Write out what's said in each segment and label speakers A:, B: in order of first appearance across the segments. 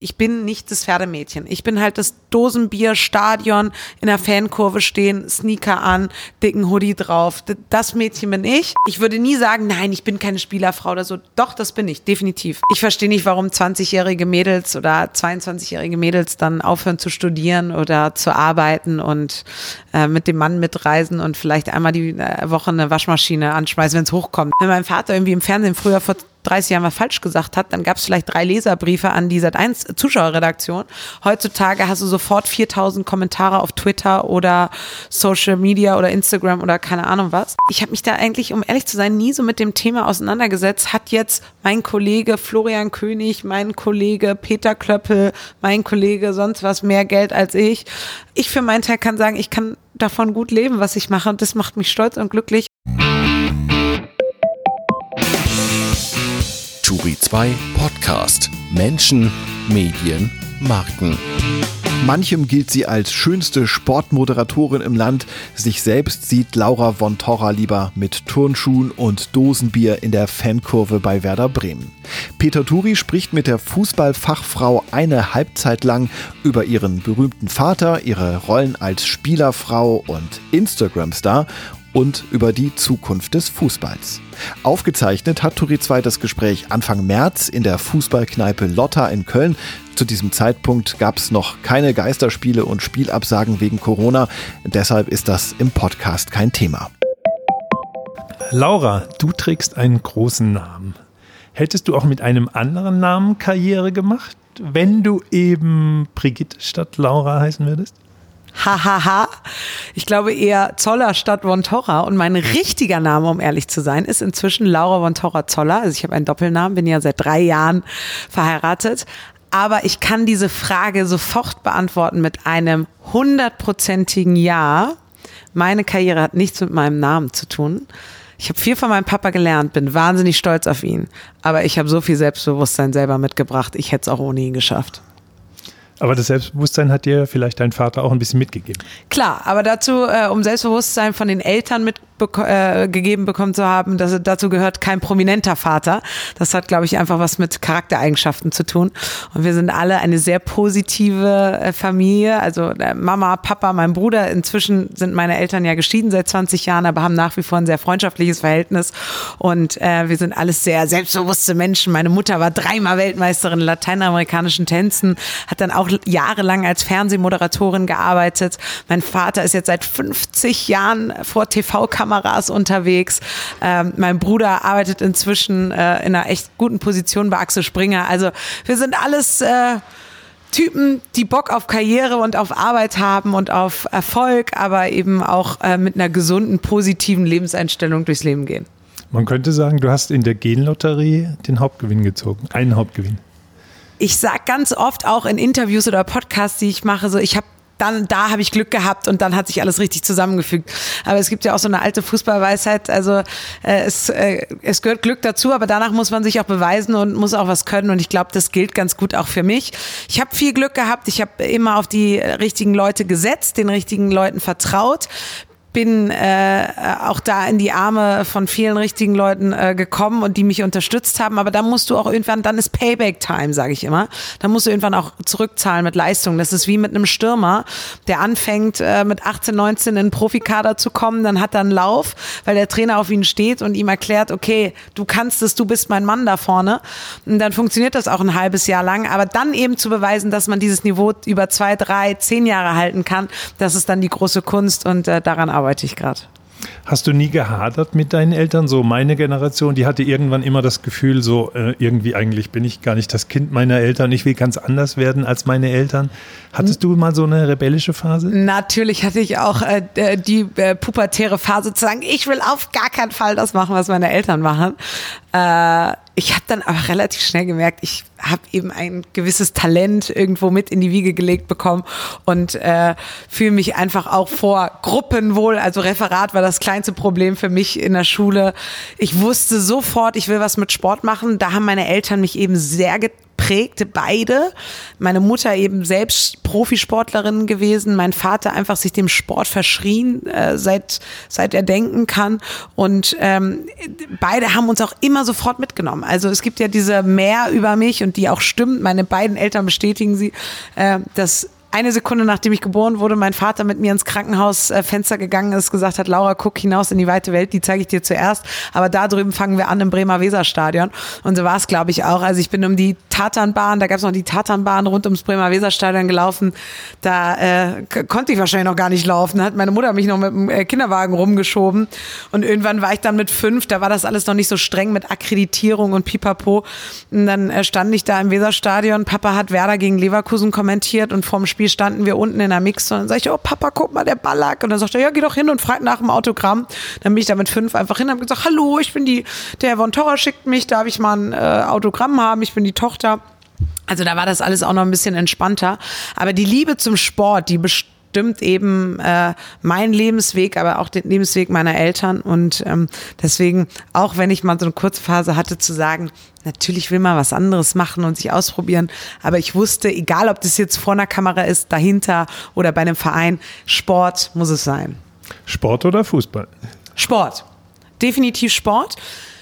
A: Ich bin nicht das Pferdemädchen. Ich bin halt das Dosenbier, Stadion, in der Fankurve stehen, Sneaker an, dicken Hoodie drauf. Das Mädchen bin ich. Ich würde nie sagen, nein, ich bin keine Spielerfrau oder so. Doch, das bin ich, definitiv. Ich verstehe nicht, warum 20-jährige Mädels oder 22-jährige Mädels dann aufhören zu studieren oder zu arbeiten und äh, mit dem Mann mitreisen und vielleicht einmal die äh, Woche eine Waschmaschine anschmeißen, wenn es hochkommt. Wenn mein Vater irgendwie im Fernsehen früher vor 30 Jahren was falsch gesagt hat, dann gab es vielleicht drei Leserbriefe an die Sat1 Zuschauerredaktion. Heutzutage hast du sofort 4000 Kommentare auf Twitter oder Social Media oder Instagram oder keine Ahnung was. Ich habe mich da eigentlich, um ehrlich zu sein, nie so mit dem Thema auseinandergesetzt. Hat jetzt mein Kollege Florian König, mein Kollege Peter Klöppel, mein Kollege sonst was mehr Geld als ich. Ich für meinen Teil kann sagen, ich kann davon gut leben, was ich mache und das macht mich stolz und glücklich.
B: Turi 2 Podcast. Menschen, Medien, Marken.
C: Manchem gilt sie als schönste Sportmoderatorin im Land. Sich selbst sieht Laura von Torra lieber mit Turnschuhen und Dosenbier in der Fankurve bei Werder Bremen. Peter Turi spricht mit der Fußballfachfrau eine Halbzeit lang über ihren berühmten Vater, ihre Rollen als Spielerfrau und Instagram-Star und über die Zukunft des Fußballs. Aufgezeichnet hat Turi 2 das Gespräch Anfang März in der Fußballkneipe Lotta in Köln. Zu diesem Zeitpunkt gab es noch keine Geisterspiele und Spielabsagen wegen Corona. Deshalb ist das im Podcast kein Thema.
D: Laura, du trägst einen großen Namen. Hättest du auch mit einem anderen Namen Karriere gemacht, wenn du eben Brigitte statt Laura heißen würdest?
A: Hahaha. Ich glaube eher Zoller statt von Torra. Und mein richtiger Name, um ehrlich zu sein, ist inzwischen Laura von Torra Zoller. Also ich habe einen Doppelnamen, bin ja seit drei Jahren verheiratet. Aber ich kann diese Frage sofort beantworten mit einem hundertprozentigen Ja. Meine Karriere hat nichts mit meinem Namen zu tun. Ich habe viel von meinem Papa gelernt, bin wahnsinnig stolz auf ihn. Aber ich habe so viel Selbstbewusstsein selber mitgebracht. Ich hätte es auch ohne ihn geschafft.
D: Aber das Selbstbewusstsein hat dir vielleicht dein Vater auch ein bisschen mitgegeben.
A: Klar, aber dazu, äh, um Selbstbewusstsein von den Eltern mit äh, gegeben bekommen zu haben, dass, dazu gehört kein prominenter Vater. Das hat, glaube ich, einfach was mit Charaktereigenschaften zu tun. Und wir sind alle eine sehr positive äh, Familie. Also äh, Mama, Papa, mein Bruder. Inzwischen sind meine Eltern ja geschieden seit 20 Jahren, aber haben nach wie vor ein sehr freundschaftliches Verhältnis. Und äh, wir sind alles sehr selbstbewusste Menschen. Meine Mutter war dreimal Weltmeisterin in lateinamerikanischen Tänzen, hat dann auch jahrelang als Fernsehmoderatorin gearbeitet. Mein Vater ist jetzt seit 50 Jahren vor TV-Kameras Kameras unterwegs. Ähm, mein Bruder arbeitet inzwischen äh, in einer echt guten Position bei Axel Springer. Also wir sind alles äh, Typen, die Bock auf Karriere und auf Arbeit haben und auf Erfolg, aber eben auch äh, mit einer gesunden, positiven Lebenseinstellung durchs Leben gehen.
D: Man könnte sagen, du hast in der Genlotterie den Hauptgewinn gezogen, einen Hauptgewinn.
A: Ich sage ganz oft auch in Interviews oder Podcasts, die ich mache, so ich habe dann da habe ich Glück gehabt und dann hat sich alles richtig zusammengefügt. Aber es gibt ja auch so eine alte Fußballweisheit, also äh, es, äh, es gehört Glück dazu, aber danach muss man sich auch beweisen und muss auch was können und ich glaube, das gilt ganz gut auch für mich. Ich habe viel Glück gehabt, ich habe immer auf die richtigen Leute gesetzt, den richtigen Leuten vertraut, bin äh, auch da in die Arme von vielen richtigen Leuten äh, gekommen und die mich unterstützt haben. Aber da musst du auch irgendwann, dann ist Payback-Time, sage ich immer. Da musst du irgendwann auch zurückzahlen mit Leistung. Das ist wie mit einem Stürmer, der anfängt äh, mit 18, 19 in den Profikader zu kommen. Dann hat er einen Lauf, weil der Trainer auf ihn steht und ihm erklärt, okay, du kannst es, du bist mein Mann da vorne. Und dann funktioniert das auch ein halbes Jahr lang. Aber dann eben zu beweisen, dass man dieses Niveau über zwei, drei, zehn Jahre halten kann, das ist dann die große Kunst und äh, daran arbeite ich gerade.
D: Hast du nie gehadert mit deinen Eltern? So meine Generation, die hatte irgendwann immer das Gefühl, so äh, irgendwie eigentlich bin ich gar nicht das Kind meiner Eltern. Ich will ganz anders werden als meine Eltern. Hattest du mal so eine rebellische Phase?
A: Natürlich hatte ich auch äh, die äh, pubertäre Phase zu sagen, ich will auf gar keinen Fall das machen, was meine Eltern machen. Ich habe dann aber relativ schnell gemerkt, ich habe eben ein gewisses Talent irgendwo mit in die Wiege gelegt bekommen und äh, fühle mich einfach auch vor Gruppen wohl. Also Referat war das kleinste Problem für mich in der Schule. Ich wusste sofort, ich will was mit Sport machen. Da haben meine Eltern mich eben sehr geprägt, beide. Meine Mutter eben selbst Profisportlerin gewesen, mein Vater einfach sich dem Sport verschrien, äh, seit, seit er denken kann. Und ähm, beide haben uns auch immer sofort mitgenommen. Also es gibt ja diese Mehr über mich und die auch stimmt. Meine beiden Eltern bestätigen sie, äh, dass eine Sekunde nachdem ich geboren wurde, mein Vater mit mir ins Krankenhausfenster äh, gegangen ist, gesagt hat, Laura, guck hinaus in die weite Welt, die zeige ich dir zuerst. Aber da drüben fangen wir an im Bremer Weserstadion. Und so war es, glaube ich, auch. Also ich bin um die Tatanbahn, da gab es noch die Tatanbahn rund ums Bremer Weserstadion gelaufen. Da äh, konnte ich wahrscheinlich noch gar nicht laufen. Da hat meine Mutter mich noch mit dem äh, Kinderwagen rumgeschoben. Und irgendwann war ich dann mit fünf, da war das alles noch nicht so streng mit Akkreditierung und Pipapo. Und dann äh, stand ich da im Weserstadion. Papa hat Werder gegen Leverkusen kommentiert und vorm Spiel Spiel standen wir unten in der Mix und dann sage ich, oh Papa, guck mal, der Ballack. Und dann sagt er, ja, geh doch hin und frag nach dem Autogramm. Dann bin ich da mit fünf einfach hin und habe gesagt, hallo, ich bin die, der Von Torra schickt mich, darf ich mal ein äh, Autogramm haben, ich bin die Tochter. Also da war das alles auch noch ein bisschen entspannter. Aber die Liebe zum Sport, die bestimmt bestimmt eben äh, mein Lebensweg, aber auch den Lebensweg meiner Eltern. Und ähm, deswegen, auch wenn ich mal so eine kurze Phase hatte, zu sagen, natürlich will man was anderes machen und sich ausprobieren. Aber ich wusste, egal ob das jetzt vor einer Kamera ist, dahinter oder bei einem Verein, Sport muss es sein.
D: Sport oder Fußball?
A: Sport. Definitiv Sport.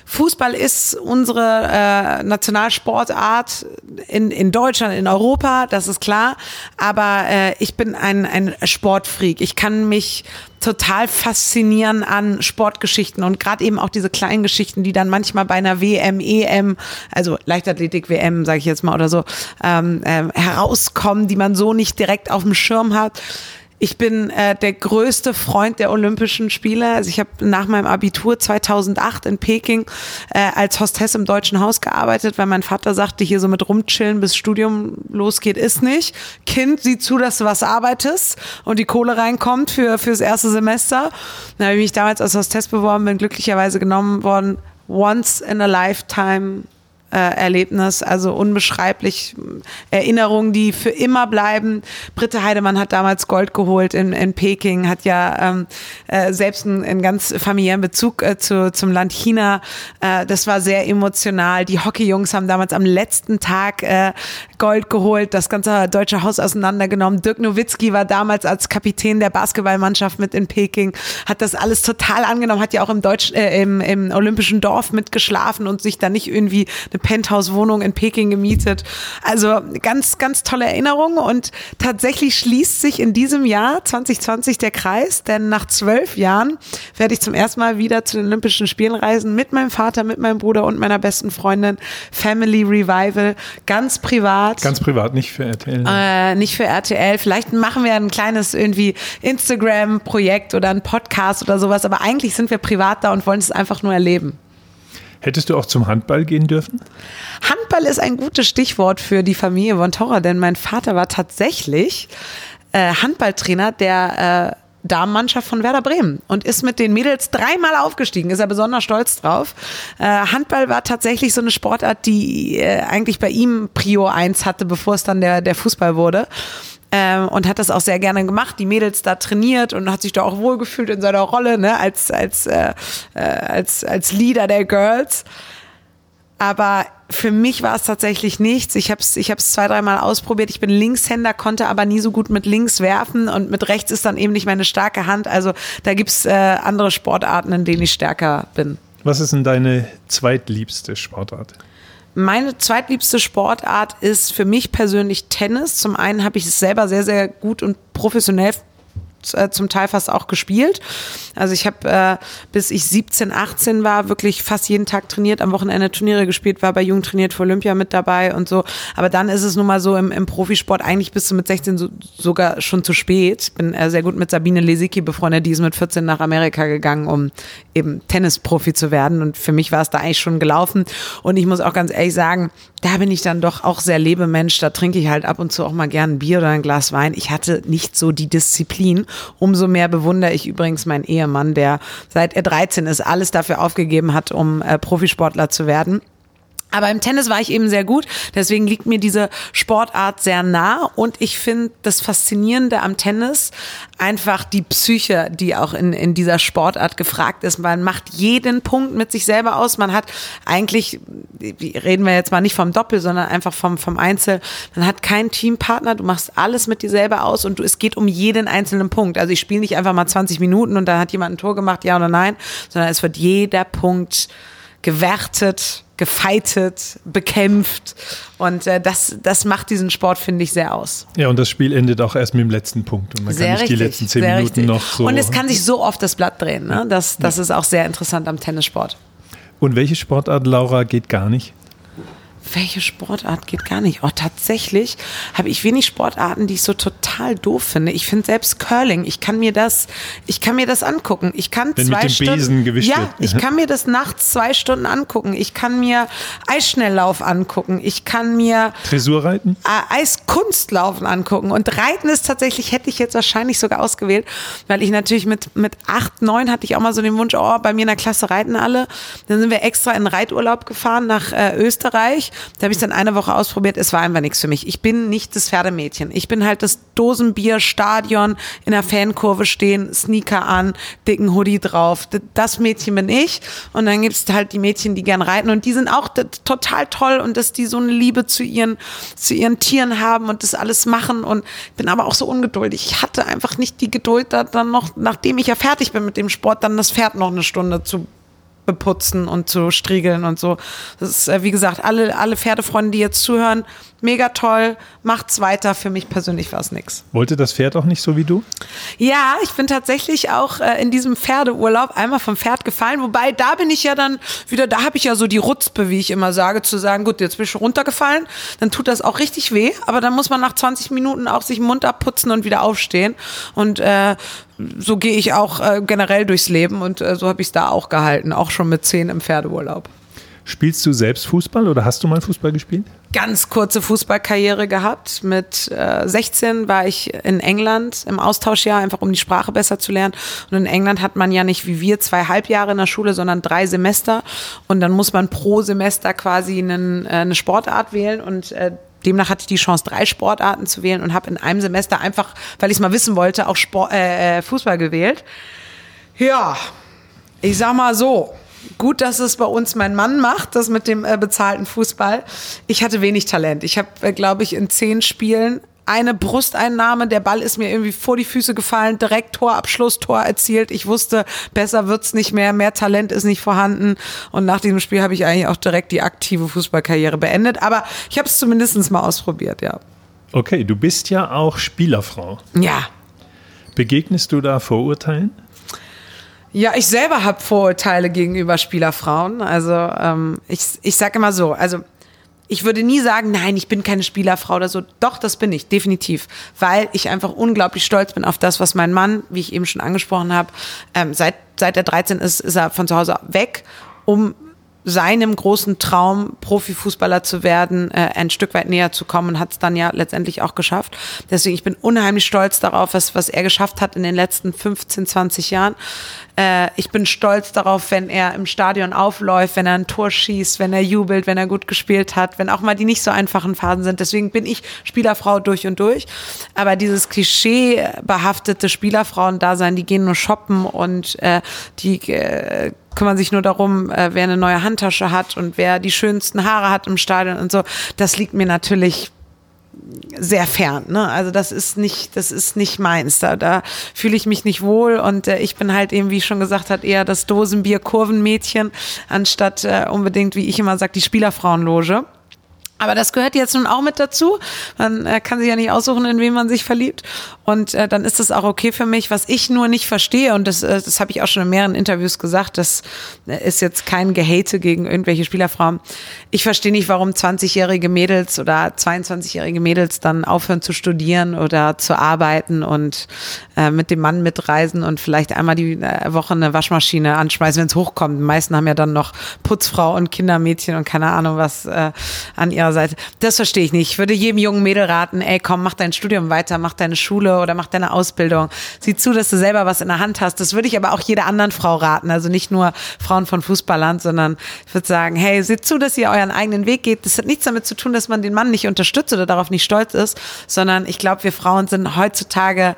A: Fußball ist unsere äh, Nationalsportart in, in Deutschland, in Europa, das ist klar. Aber äh, ich bin ein, ein Sportfreak. Ich kann mich total faszinieren an Sportgeschichten und gerade eben auch diese kleinen Geschichten, die dann manchmal bei einer WM, EM, also Leichtathletik-WM, sage ich jetzt mal oder so, ähm, äh, herauskommen, die man so nicht direkt auf dem Schirm hat. Ich bin äh, der größte Freund der Olympischen Spiele. Also ich habe nach meinem Abitur 2008 in Peking äh, als Hostess im Deutschen Haus gearbeitet, weil mein Vater sagte, hier so mit rumchillen bis Studium losgeht ist nicht. Kind, sieh zu, dass du was arbeitest und die Kohle reinkommt für fürs erste Semester. Dann habe ich mich damals als Hostess beworben, bin glücklicherweise genommen worden. Once in a lifetime äh, Erlebnis, also unbeschreiblich Erinnerungen, die für immer bleiben. Britte Heidemann hat damals Gold geholt in, in Peking, hat ja ähm, äh, selbst einen, einen, ganz familiären Bezug äh, zu, zum Land China. Äh, das war sehr emotional. Die Hockeyjungs haben damals am letzten Tag äh, Gold geholt, das ganze deutsche Haus auseinandergenommen. Dirk Nowitzki war damals als Kapitän der Basketballmannschaft mit in Peking, hat das alles total angenommen, hat ja auch im, Deutsch, äh, im, im Olympischen Dorf mitgeschlafen und sich da nicht irgendwie eine Penthouse-Wohnung in Peking gemietet. Also ganz, ganz tolle Erinnerung und tatsächlich schließt sich in diesem Jahr 2020 der Kreis, denn nach zwölf Jahren werde ich zum ersten Mal wieder zu den Olympischen Spielen reisen mit meinem Vater, mit meinem Bruder und meiner besten Freundin. Family Revival, ganz privat.
D: Ganz privat, nicht für RTL.
A: Äh, nicht für RTL. Vielleicht machen wir ein kleines irgendwie Instagram-Projekt oder ein Podcast oder sowas, aber eigentlich sind wir privat da und wollen es einfach nur erleben.
D: Hättest du auch zum Handball gehen dürfen?
A: Handball ist ein gutes Stichwort für die Familie von Torra, denn mein Vater war tatsächlich äh, Handballtrainer der äh, Damenmannschaft von Werder Bremen und ist mit den Mädels dreimal aufgestiegen, ist er besonders stolz drauf. Äh, Handball war tatsächlich so eine Sportart, die äh, eigentlich bei ihm Prio 1 hatte, bevor es dann der, der Fußball wurde ähm, und hat das auch sehr gerne gemacht, die Mädels da trainiert und hat sich da auch wohlgefühlt in seiner Rolle, ne, als, als, äh, äh, als, als Leader der Girls. Aber für mich war es tatsächlich nichts. Ich habe es ich zwei, dreimal ausprobiert. Ich bin Linkshänder, konnte aber nie so gut mit links werfen und mit rechts ist dann eben nicht meine starke Hand. Also da gibt's äh, andere Sportarten, in denen ich stärker bin.
D: Was ist denn deine zweitliebste Sportart?
A: Meine zweitliebste Sportart ist für mich persönlich Tennis. Zum einen habe ich es selber sehr, sehr gut und professionell äh, zum Teil fast auch gespielt. Also ich habe, äh, bis ich 17, 18 war, wirklich fast jeden Tag trainiert, am Wochenende Turniere gespielt, war bei Jung trainiert für Olympia mit dabei und so. Aber dann ist es nun mal so im, im Profisport, eigentlich bist du mit 16 so, sogar schon zu spät. Bin äh, sehr gut mit Sabine Lesicki befreundet, die ist mit 14 nach Amerika gegangen, um eben Tennisprofi zu werden. Und für mich war es da eigentlich schon gelaufen. Und ich muss auch ganz ehrlich sagen, da bin ich dann doch auch sehr Lebemensch. Da trinke ich halt ab und zu auch mal gern ein Bier oder ein Glas Wein. Ich hatte nicht so die Disziplin. Umso mehr bewundere ich übrigens meinen Ehemann, der seit er 13 ist, alles dafür aufgegeben hat, um äh, Profisportler zu werden. Aber im Tennis war ich eben sehr gut, deswegen liegt mir diese Sportart sehr nah und ich finde das Faszinierende am Tennis einfach die Psyche, die auch in, in dieser Sportart gefragt ist. Man macht jeden Punkt mit sich selber aus. Man hat eigentlich, reden wir jetzt mal nicht vom Doppel, sondern einfach vom, vom Einzel. Man hat keinen Teampartner, du machst alles mit dir selber aus und du, es geht um jeden einzelnen Punkt. Also ich spiele nicht einfach mal 20 Minuten und dann hat jemand ein Tor gemacht, ja oder nein, sondern es wird jeder Punkt gewertet, gefeitet, bekämpft. Und äh, das, das macht diesen Sport, finde ich, sehr aus.
D: Ja, und das Spiel endet auch erst mit dem letzten Punkt. Und man
A: sehr
D: kann nicht
A: richtig,
D: die letzten zehn Minuten
A: richtig.
D: noch so.
A: Und es kann sich so oft das Blatt drehen. Ne? Das, das ist auch sehr interessant am Tennissport.
D: Und welche Sportart, Laura, geht gar nicht?
A: Welche Sportart geht gar nicht? Oh, tatsächlich habe ich wenig Sportarten, die ich so total doof finde. Ich finde selbst Curling, ich kann mir das, ich kann mir das angucken. Ich kann
D: Wenn
A: zwei
D: mit dem
A: Stunden,
D: Besen gewischt
A: ja,
D: wird.
A: ich kann mir das nachts zwei Stunden angucken. Ich kann mir Eisschnelllauf angucken. Ich kann mir
D: Dressurreiten?
A: äh, Eiskunstlaufen angucken. Und Reiten ist tatsächlich, hätte ich jetzt wahrscheinlich sogar ausgewählt, weil ich natürlich mit, mit acht, neun hatte ich auch mal so den Wunsch, oh, bei mir in der Klasse reiten alle. Dann sind wir extra in Reiturlaub gefahren nach äh, Österreich. Da habe ich dann eine Woche ausprobiert. Es war einfach nichts für mich. Ich bin nicht das Pferdemädchen. Ich bin halt das Dosenbier-Stadion in der Fankurve stehen, Sneaker an, dicken Hoodie drauf. Das Mädchen bin ich. Und dann gibt es halt die Mädchen, die gern reiten. Und die sind auch total toll und dass die so eine Liebe zu ihren, zu ihren Tieren haben und das alles machen. Und bin aber auch so ungeduldig. Ich hatte einfach nicht die Geduld, da dann noch, nachdem ich ja fertig bin mit dem Sport, dann das Pferd noch eine Stunde zu beputzen und zu striegeln und so. Das ist, äh, wie gesagt, alle, alle Pferdefreunde, die jetzt zuhören, mega toll, macht's weiter. Für mich persönlich war es nix.
D: Wollte das Pferd auch nicht so wie du?
A: Ja, ich bin tatsächlich auch äh, in diesem Pferdeurlaub einmal vom Pferd gefallen, wobei da bin ich ja dann wieder, da habe ich ja so die Rutzpe, wie ich immer sage, zu sagen, gut, jetzt bin ich schon runtergefallen, dann tut das auch richtig weh, aber dann muss man nach 20 Minuten auch sich den Mund abputzen und wieder aufstehen und äh, so gehe ich auch äh, generell durchs Leben und äh, so habe ich es da auch gehalten, auch schon mit 10 im Pferdeurlaub.
D: Spielst du selbst Fußball oder hast du mal Fußball gespielt?
A: Ganz kurze Fußballkarriere gehabt. Mit äh, 16 war ich in England im Austauschjahr, einfach um die Sprache besser zu lernen. Und in England hat man ja nicht wie wir zwei Halbjahre in der Schule, sondern drei Semester. Und dann muss man pro Semester quasi einen, äh, eine Sportart wählen und äh, Demnach hatte ich die Chance, drei Sportarten zu wählen und habe in einem Semester einfach, weil ich es mal wissen wollte, auch Sport, äh, äh, Fußball gewählt. Ja, ich sag mal so. Gut, dass es bei uns mein Mann macht, das mit dem äh, bezahlten Fußball. Ich hatte wenig Talent. Ich habe, äh, glaube ich, in zehn Spielen eine Brusteinnahme, der Ball ist mir irgendwie vor die Füße gefallen, direkt Torabschluss, Tor erzielt. Ich wusste, besser wird's nicht mehr, mehr Talent ist nicht vorhanden. Und nach diesem Spiel habe ich eigentlich auch direkt die aktive Fußballkarriere beendet. Aber ich habe es zumindest mal ausprobiert, ja.
D: Okay, du bist ja auch Spielerfrau.
A: Ja,
D: Begegnest du da Vorurteilen?
A: Ja, ich selber habe Vorurteile gegenüber Spielerfrauen. Also ähm, ich, ich sage immer so, also ich würde nie sagen, nein, ich bin keine Spielerfrau oder so. Doch, das bin ich, definitiv. Weil ich einfach unglaublich stolz bin auf das, was mein Mann, wie ich eben schon angesprochen habe, ähm, seit, seit er 13 ist, ist er von zu Hause weg, um seinem großen Traum, Profifußballer zu werden, äh, ein Stück weit näher zu kommen und hat es dann ja letztendlich auch geschafft. Deswegen, ich bin unheimlich stolz darauf, was, was er geschafft hat in den letzten 15, 20 Jahren. Äh, ich bin stolz darauf, wenn er im Stadion aufläuft, wenn er ein Tor schießt, wenn er jubelt, wenn er gut gespielt hat, wenn auch mal die nicht so einfachen Phasen sind. Deswegen bin ich Spielerfrau durch und durch. Aber dieses klischeebehaftete Spielerfrauen-Dasein, die gehen nur shoppen und äh, die äh, kümmern sich nur darum, äh, wer eine neue Handtasche hat und wer die schönsten Haare hat im Stadion und so. Das liegt mir natürlich sehr fern. Ne? Also das ist nicht, das ist nicht meins. Da, da fühle ich mich nicht wohl und äh, ich bin halt eben, wie ich schon gesagt hat, eher das Dosenbier-Kurvenmädchen, anstatt äh, unbedingt, wie ich immer sage, die Spielerfrauenloge. Aber das gehört jetzt nun auch mit dazu. Man äh, kann sich ja nicht aussuchen, in wen man sich verliebt. Und äh, dann ist das auch okay für mich. Was ich nur nicht verstehe, und das, äh, das habe ich auch schon in mehreren Interviews gesagt, das äh, ist jetzt kein Gehate gegen irgendwelche Spielerfrauen. Ich verstehe nicht, warum 20-jährige Mädels oder 22-jährige Mädels dann aufhören zu studieren oder zu arbeiten und äh, mit dem Mann mitreisen und vielleicht einmal die Woche eine Waschmaschine anschmeißen, wenn es hochkommt. Die meisten haben ja dann noch Putzfrau und Kindermädchen und keine Ahnung was äh, an ihrer Seite. Das verstehe ich nicht. Ich würde jedem jungen Mädel raten, ey, komm, mach dein Studium weiter, mach deine Schule oder mach deine Ausbildung. Sieh zu, dass du selber was in der Hand hast. Das würde ich aber auch jeder anderen Frau raten. Also nicht nur Frauen von Fußballland, sondern ich würde sagen, hey, seht zu, dass ihr euren eigenen Weg geht. Das hat nichts damit zu tun, dass man den Mann nicht unterstützt oder darauf nicht stolz ist, sondern ich glaube, wir Frauen sind heutzutage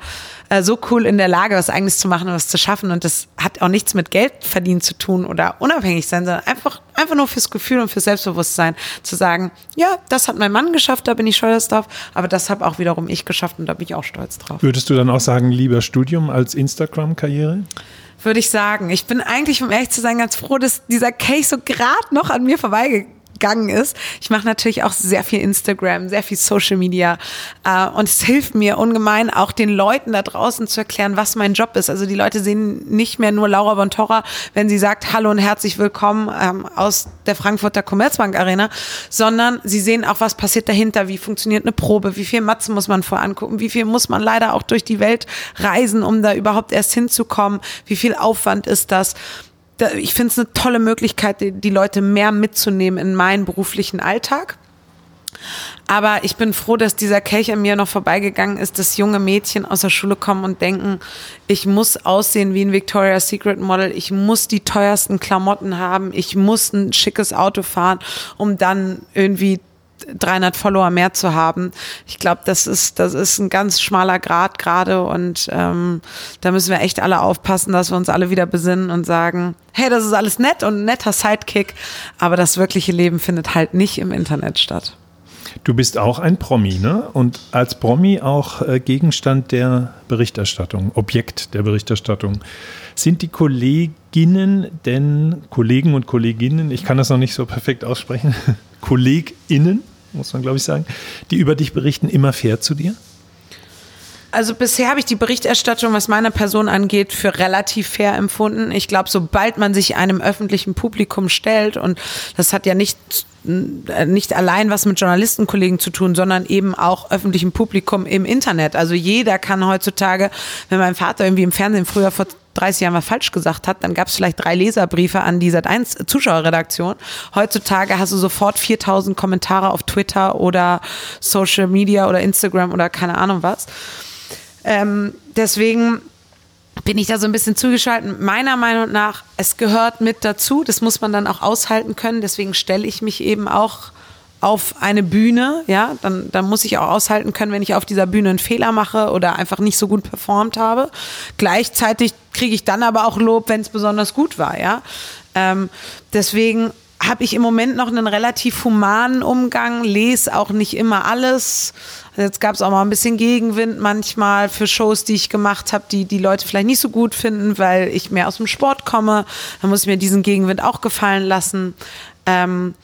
A: äh, so cool in der Lage, was eigenes zu machen und was zu schaffen. Und das hat auch nichts mit Geld verdienen zu tun oder unabhängig sein, sondern einfach, einfach nur fürs Gefühl und fürs Selbstbewusstsein zu sagen, ja, das hat mein Mann geschafft, da bin ich stolz drauf, aber das habe auch wiederum ich geschafft und da bin ich auch stolz drauf.
D: Würdest du dann auch sagen, lieber Studium als Instagram-Karriere?
A: Würde ich sagen. Ich bin eigentlich, um ehrlich zu sein, ganz froh, dass dieser Case so gerade noch an mir vorbeigegangen gegangen ist. Ich mache natürlich auch sehr viel Instagram, sehr viel Social Media äh, und es hilft mir ungemein, auch den Leuten da draußen zu erklären, was mein Job ist. Also die Leute sehen nicht mehr nur Laura von Torra, wenn sie sagt Hallo und herzlich willkommen ähm, aus der Frankfurter Commerzbank Arena, sondern sie sehen auch, was passiert dahinter, wie funktioniert eine Probe, wie viel Matzen muss man vorangucken, wie viel muss man leider auch durch die Welt reisen, um da überhaupt erst hinzukommen, wie viel Aufwand ist das ich finde es eine tolle Möglichkeit, die, Leute mehr mitzunehmen in meinen beruflichen Alltag. Aber ich bin froh, dass dieser Kelch an mir noch vorbeigegangen ist, dass junge Mädchen aus der Schule kommen und denken, ich muss aussehen wie ein Victoria's Secret Model, ich muss die teuersten Klamotten haben, ich muss ein schickes Auto fahren, um dann irgendwie 300 Follower mehr zu haben. Ich glaube, das ist, das ist ein ganz schmaler Grad gerade und ähm, da müssen wir echt alle aufpassen, dass wir uns alle wieder besinnen und sagen, hey, das ist alles nett und ein netter Sidekick, aber das wirkliche Leben findet halt nicht im Internet statt.
D: Du bist auch ein Promi, ne? Und als Promi auch äh, Gegenstand der Berichterstattung, Objekt der Berichterstattung. Sind die Kolleginnen denn, Kollegen und Kolleginnen, ich kann das noch nicht so perfekt aussprechen, KollegInnen, muss man glaube ich sagen, die über dich berichten, immer fair zu dir?
A: Also bisher habe ich die Berichterstattung, was meine Person angeht, für relativ fair empfunden. Ich glaube, sobald man sich einem öffentlichen Publikum stellt, und das hat ja nicht, nicht allein was mit Journalistenkollegen zu tun, sondern eben auch öffentlichem Publikum im Internet. Also jeder kann heutzutage, wenn mein Vater irgendwie im Fernsehen früher vor 30 Jahren was falsch gesagt hat, dann gab es vielleicht drei Leserbriefe an die Sat1 Zuschauerredaktion. Heutzutage hast du sofort 4000 Kommentare auf Twitter oder Social Media oder Instagram oder keine Ahnung was. Ähm, deswegen bin ich da so ein bisschen zugeschaltet. Meiner Meinung nach, es gehört mit dazu. Das muss man dann auch aushalten können. Deswegen stelle ich mich eben auch auf eine Bühne, ja, dann, dann muss ich auch aushalten können, wenn ich auf dieser Bühne einen Fehler mache oder einfach nicht so gut performt habe. Gleichzeitig kriege ich dann aber auch Lob, wenn es besonders gut war, ja. Ähm, deswegen habe ich im Moment noch einen relativ humanen Umgang, lese auch nicht immer alles. Jetzt gab es auch mal ein bisschen Gegenwind manchmal für Shows, die ich gemacht habe, die die Leute vielleicht nicht so gut finden, weil ich mehr aus dem Sport komme. Dann muss ich mir diesen Gegenwind auch gefallen lassen. Ähm,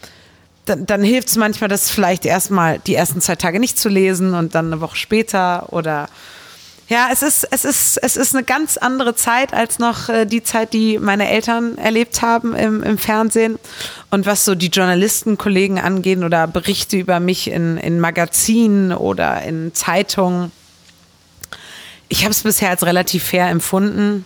A: dann, dann hilft es manchmal, das vielleicht erstmal die ersten zwei Tage nicht zu lesen und dann eine Woche später oder ja, es ist, es ist, es ist eine ganz andere Zeit als noch äh, die Zeit, die meine Eltern erlebt haben im, im Fernsehen. Und was so die Journalistenkollegen angeht oder Berichte über mich in, in Magazinen oder in Zeitungen. Ich habe es bisher als relativ fair empfunden.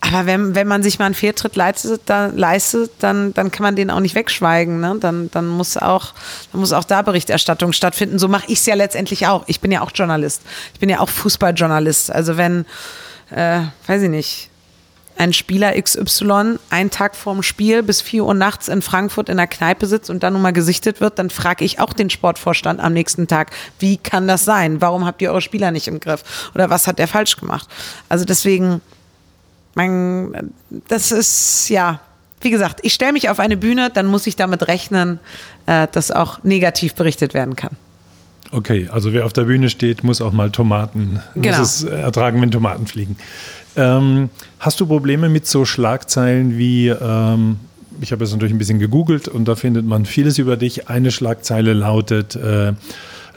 A: Aber wenn, wenn man sich mal einen Fehltritt leistet, dann, leistet, dann, dann kann man den auch nicht wegschweigen. Ne? Dann, dann, muss auch, dann muss auch da Berichterstattung stattfinden. So mache ich es ja letztendlich auch. Ich bin ja auch Journalist. Ich bin ja auch Fußballjournalist. Also wenn, äh, weiß ich nicht, ein Spieler XY einen Tag vorm Spiel bis 4 Uhr nachts in Frankfurt in der Kneipe sitzt und dann nun mal gesichtet wird, dann frage ich auch den Sportvorstand am nächsten Tag, wie kann das sein? Warum habt ihr eure Spieler nicht im Griff? Oder was hat der falsch gemacht? Also deswegen man, das ist, ja, wie gesagt, ich stelle mich auf eine Bühne, dann muss ich damit rechnen, äh, dass auch negativ berichtet werden kann.
D: Okay, also wer auf der Bühne steht, muss auch mal Tomaten, genau. muss es ertragen, wenn Tomaten fliegen. Ähm, hast du Probleme mit so Schlagzeilen wie, ähm, ich habe jetzt natürlich ein bisschen gegoogelt und da findet man vieles über dich. Eine Schlagzeile lautet, äh,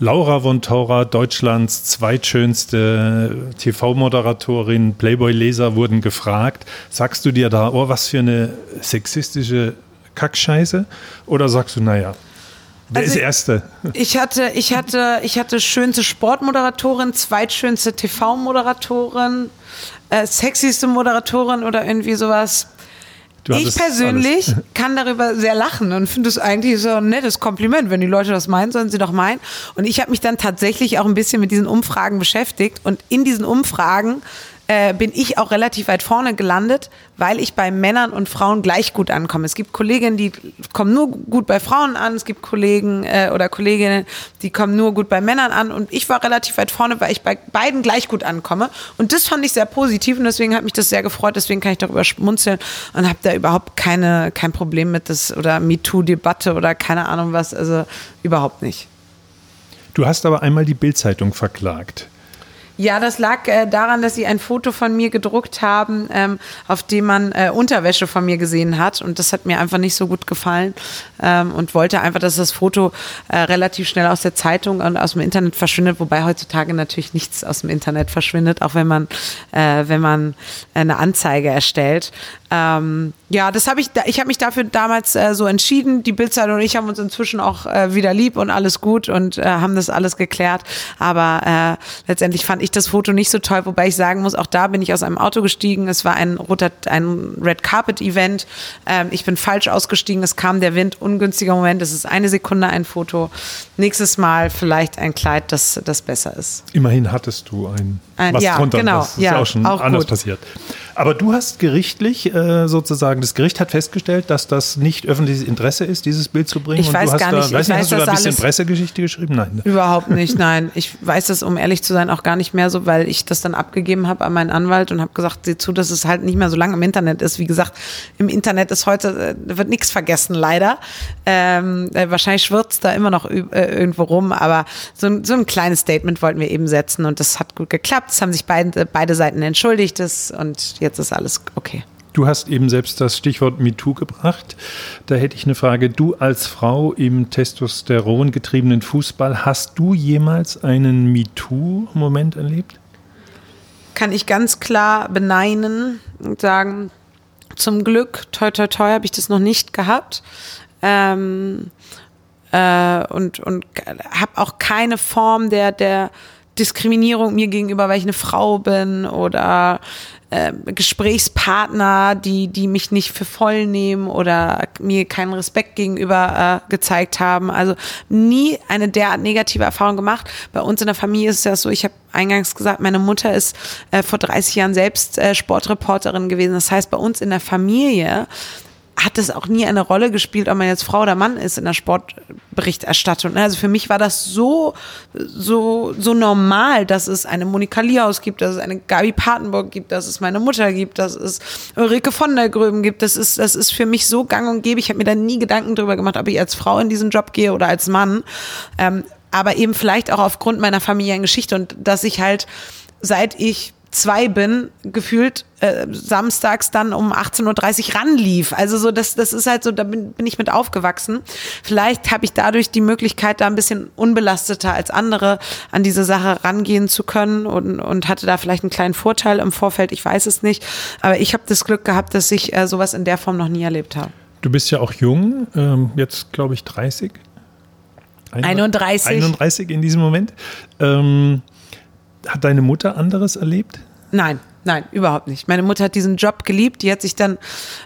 D: Laura von Tora, Deutschlands zweitschönste TV-Moderatorin, Playboy-Leser wurden gefragt. Sagst du dir da, oh, was für eine sexistische Kackscheiße? Oder sagst du, naja, Wer also ist Erste?
A: Ich hatte, ich hatte, ich hatte schönste Sportmoderatorin, zweitschönste TV-Moderatorin, äh, sexyste Moderatorin oder irgendwie sowas. Ich persönlich
D: alles.
A: kann darüber sehr lachen und finde es eigentlich so ein nettes Kompliment. Wenn die Leute das meinen, sollen sie doch meinen. Und ich habe mich dann tatsächlich auch ein bisschen mit diesen Umfragen beschäftigt. Und in diesen Umfragen äh, bin ich auch relativ weit vorne gelandet, weil ich bei Männern und Frauen gleich gut ankomme. Es gibt Kolleginnen, die kommen nur gut bei Frauen an, es gibt Kollegen äh, oder Kolleginnen, die kommen nur gut bei Männern an und ich war relativ weit vorne, weil ich bei beiden gleich gut ankomme und das fand ich sehr positiv und deswegen hat mich das sehr gefreut, deswegen kann ich darüber schmunzeln und habe da überhaupt keine, kein Problem mit das oder MeToo-Debatte oder keine Ahnung was, also überhaupt nicht.
D: Du hast aber einmal die Bildzeitung verklagt.
A: Ja, das lag äh, daran, dass sie ein Foto von mir gedruckt haben, ähm, auf dem man äh, Unterwäsche von mir gesehen hat. Und das hat mir einfach nicht so gut gefallen ähm, und wollte einfach, dass das Foto äh, relativ schnell aus der Zeitung und aus dem Internet verschwindet, wobei heutzutage natürlich nichts aus dem Internet verschwindet, auch wenn man, äh, wenn man eine Anzeige erstellt. Ähm, ja, das habe ich, ich habe mich dafür damals äh, so entschieden. Die Bildzeitung und ich haben uns inzwischen auch äh, wieder lieb und alles gut und äh, haben das alles geklärt. Aber äh, letztendlich fand ich das Foto nicht so toll, wobei ich sagen muss, auch da bin ich aus einem Auto gestiegen. Es war ein roter, ein Red Carpet Event. Ähm, ich bin falsch ausgestiegen. Es kam der Wind, ungünstiger Moment. Es ist eine Sekunde ein Foto. Nächstes Mal vielleicht ein Kleid, das, das besser ist.
D: Immerhin hattest du ein,
A: Ein-
D: was
A: ja,
D: drunter.
A: genau,
D: Das ist
A: ja,
D: auch schon
A: auch
D: anders
A: gut.
D: passiert. Aber du hast gerichtlich äh, sozusagen, das Gericht hat festgestellt, dass das nicht öffentliches Interesse ist, dieses Bild zu bringen.
A: Ich weiß
D: du hast
A: gar
D: da,
A: nicht,
D: Weiß
A: ich
D: nicht,
A: weiß
D: hast du da ein bisschen Pressegeschichte geschrieben? Nein. ne?
A: Überhaupt nicht, nein. Ich weiß das, um ehrlich zu sein, auch gar nicht mehr so, weil ich das dann abgegeben habe an meinen Anwalt und habe gesagt, sieh zu, dass es halt nicht mehr so lange im Internet ist. Wie gesagt, im Internet ist heute, äh, wird nichts vergessen, leider. Ähm, äh, wahrscheinlich schwirrt da immer noch irgendwo rum, aber so, ein- so ein kleines Statement wollten wir eben setzen und das hat gut geklappt. Es haben sich beide, beide Seiten entschuldigt und jetzt ist alles okay.
D: Du hast eben selbst das Stichwort MeToo gebracht. Da hätte ich eine Frage. Du als Frau im Testosteron getriebenen Fußball, hast du jemals einen MeToo-Moment erlebt?
A: kann ich ganz klar beneinen und sagen, zum Glück, toi toi toi, habe ich das noch nicht gehabt. Ähm, äh, und und habe auch keine Form der, der Diskriminierung mir gegenüber, weil ich eine Frau bin oder äh, Gesprächspartner, die, die mich nicht für voll nehmen oder mir keinen Respekt gegenüber äh, gezeigt haben. Also nie eine derart negative Erfahrung gemacht. Bei uns in der Familie ist es ja so, ich habe eingangs gesagt, meine Mutter ist äh, vor 30 Jahren selbst äh, Sportreporterin gewesen. Das heißt, bei uns in der Familie hat es auch nie eine Rolle gespielt, ob man jetzt Frau oder Mann ist in der Sportberichterstattung. Also für mich war das so, so, so normal, dass es eine Monika Liehaus gibt, dass es eine Gabi Patenburg gibt, dass es meine Mutter gibt, dass es Ulrike von der Gröben gibt. Das ist, das ist für mich so gang und gäbe. Ich habe mir da nie Gedanken drüber gemacht, ob ich als Frau in diesen Job gehe oder als Mann. Ähm, aber eben vielleicht auch aufgrund meiner familiären Geschichte und dass ich halt, seit ich zwei bin, gefühlt äh, samstags dann um 18.30 Uhr ranlief. Also so, das, das ist halt so, da bin, bin ich mit aufgewachsen. Vielleicht habe ich dadurch die Möglichkeit, da ein bisschen unbelasteter als andere an diese Sache rangehen zu können und, und hatte da vielleicht einen kleinen Vorteil im Vorfeld, ich weiß es nicht. Aber ich habe das Glück gehabt, dass ich äh, sowas in der Form noch nie erlebt habe.
D: Du bist ja auch jung, ähm, jetzt glaube ich 30.
A: 31.
D: 31 in diesem Moment. Ähm, hat deine Mutter anderes erlebt?
A: Nein, nein, überhaupt nicht. Meine Mutter hat diesen Job geliebt. Die hat sich dann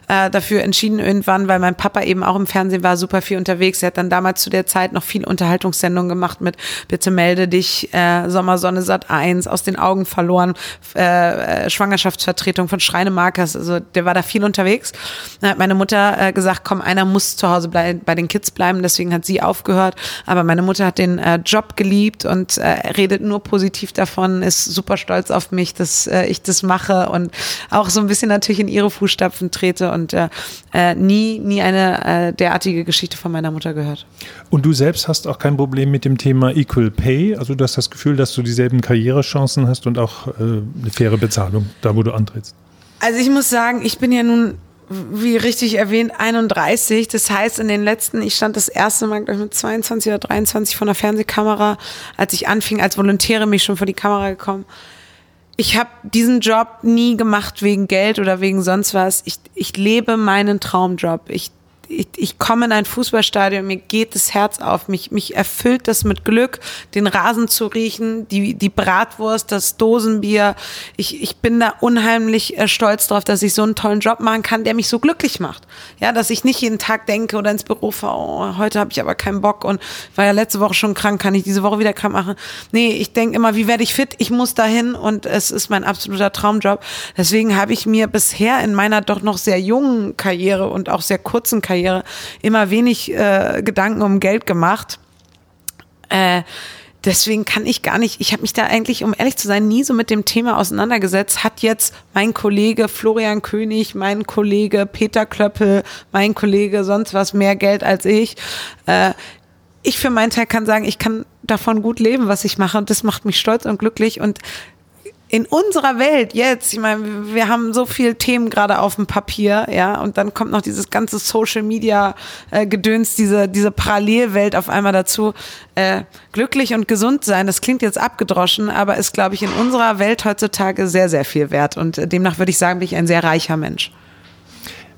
A: äh, dafür entschieden irgendwann, weil mein Papa eben auch im Fernsehen war, super viel unterwegs. Er hat dann damals zu der Zeit noch viel Unterhaltungssendungen gemacht mit Bitte melde dich, äh, Sommersonne Sat 1, aus den Augen verloren, äh, äh, Schwangerschaftsvertretung von Schreinemarkers. Also der war da viel unterwegs. Dann hat meine Mutter äh, gesagt, komm, einer muss zu Hause blei bei den Kids bleiben. Deswegen hat sie aufgehört. Aber meine Mutter hat den äh, Job geliebt und äh, redet nur positiv davon, ist super stolz auf mich, dass äh, ich das mache und auch so ein bisschen natürlich in ihre Fußstapfen trete und äh, äh, nie, nie eine äh, derartige Geschichte von meiner Mutter gehört.
D: Und du selbst hast auch kein Problem mit dem Thema Equal Pay. Also du hast das Gefühl, dass du dieselben Karrierechancen hast und auch äh, eine faire Bezahlung, da wo du antrittst.
A: Also ich muss sagen, ich bin ja nun, wie richtig erwähnt, 31. Das heißt, in den letzten, ich stand das erste Mal, glaube ich, mit 22 oder 23 vor einer Fernsehkamera, als ich anfing, als Volontäre mich schon vor die Kamera gekommen. Ich habe diesen Job nie gemacht wegen Geld oder wegen sonst was. Ich, ich lebe meinen Traumjob. Ich ich, ich komme in ein Fußballstadion, mir geht das Herz auf, mich, mich erfüllt das mit Glück, den Rasen zu riechen, die, die Bratwurst, das Dosenbier. Ich, ich bin da unheimlich äh, stolz drauf, dass ich so einen tollen Job machen kann, der mich so glücklich macht. Ja, dass ich nicht jeden Tag denke oder ins Büro fahre, oh, heute habe ich aber keinen Bock und war ja letzte Woche schon krank, kann ich diese Woche wieder krank machen. Nee, ich denke immer, wie werde ich fit? Ich muss dahin und es ist mein absoluter Traumjob. Deswegen habe ich mir bisher in meiner doch noch sehr jungen Karriere und auch sehr kurzen Karriere immer wenig äh, Gedanken um Geld gemacht. Äh, deswegen kann ich gar nicht, ich habe mich da eigentlich, um ehrlich zu sein, nie so mit dem Thema auseinandergesetzt. Hat jetzt mein Kollege Florian König, mein Kollege Peter Klöppel, mein Kollege sonst was mehr Geld als ich? Äh, ich für meinen Teil kann sagen, ich kann davon gut leben, was ich mache und das macht mich stolz und glücklich und in unserer Welt jetzt, ich meine, wir haben so viele Themen gerade auf dem Papier, ja, und dann kommt noch dieses ganze Social Media äh, Gedöns, diese, diese Parallelwelt auf einmal dazu. Äh, glücklich und gesund sein, das klingt jetzt abgedroschen, aber ist, glaube ich, in unserer Welt heutzutage sehr, sehr viel wert. Und äh, demnach würde ich sagen, bin ich ein sehr reicher Mensch.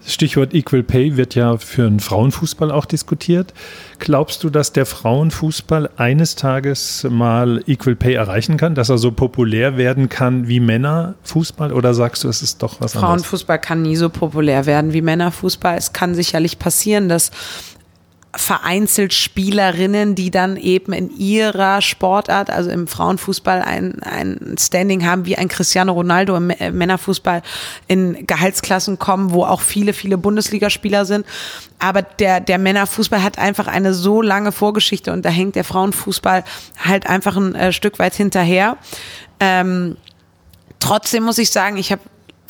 D: Stichwort Equal Pay wird ja für den Frauenfußball auch diskutiert. Glaubst du, dass der Frauenfußball eines Tages mal Equal Pay erreichen kann, dass er so populär werden kann wie Männerfußball? Oder sagst du, es ist doch was
A: anderes? Frauenfußball kann nie so populär werden wie Männerfußball. Es kann sicherlich passieren, dass vereinzelt Spielerinnen, die dann eben in ihrer Sportart, also im Frauenfußball, ein, ein Standing haben wie ein Cristiano Ronaldo im Männerfußball in Gehaltsklassen kommen, wo auch viele, viele Bundesligaspieler sind. Aber der, der Männerfußball hat einfach eine so lange Vorgeschichte und da hängt der Frauenfußball halt einfach ein äh, Stück weit hinterher. Ähm, trotzdem muss ich sagen, ich habe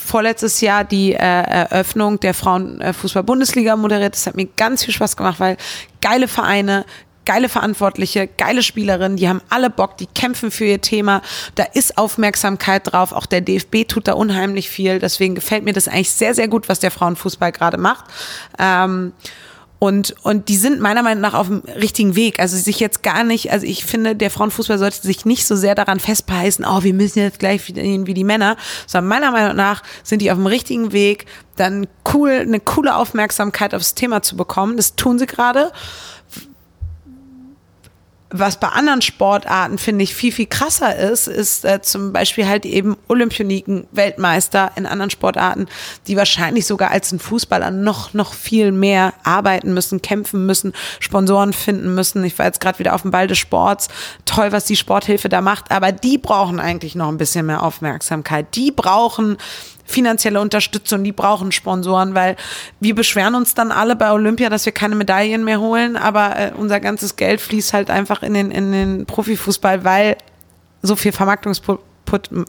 A: vorletztes Jahr die äh, Eröffnung der Frauenfußball-Bundesliga moderiert. Das hat mir ganz viel Spaß gemacht, weil geile Vereine, geile Verantwortliche, geile Spielerinnen, die haben alle Bock, die kämpfen für ihr Thema. Da ist Aufmerksamkeit drauf. Auch der DFB tut da unheimlich viel. Deswegen gefällt mir das eigentlich sehr, sehr gut, was der Frauenfußball gerade macht. Ähm, und, und die sind meiner Meinung nach auf dem richtigen Weg. Also sich jetzt gar nicht, also ich finde, der Frauenfußball sollte sich nicht so sehr daran festbeißen, oh, wir müssen jetzt gleich wieder wie die Männer, sondern meiner Meinung nach sind die auf dem richtigen Weg, dann cool, eine coole Aufmerksamkeit aufs Thema zu bekommen. Das tun sie gerade was bei anderen Sportarten, finde ich, viel, viel krasser ist, ist äh, zum Beispiel halt eben Olympioniken, Weltmeister in anderen Sportarten, die wahrscheinlich sogar als ein Fußballer noch, noch viel mehr arbeiten müssen, kämpfen müssen, Sponsoren finden müssen. Ich war jetzt gerade wieder auf dem Ball des Sports. Toll, was die Sporthilfe da macht, aber die brauchen eigentlich noch ein bisschen mehr Aufmerksamkeit. Die brauchen finanzielle Unterstützung, die brauchen Sponsoren, weil wir beschweren uns dann alle bei Olympia, dass wir keine Medaillen mehr holen, aber äh, unser ganzes Geld fließt halt einfach in den, in den Profifußball, weil so viel Vermarktungspot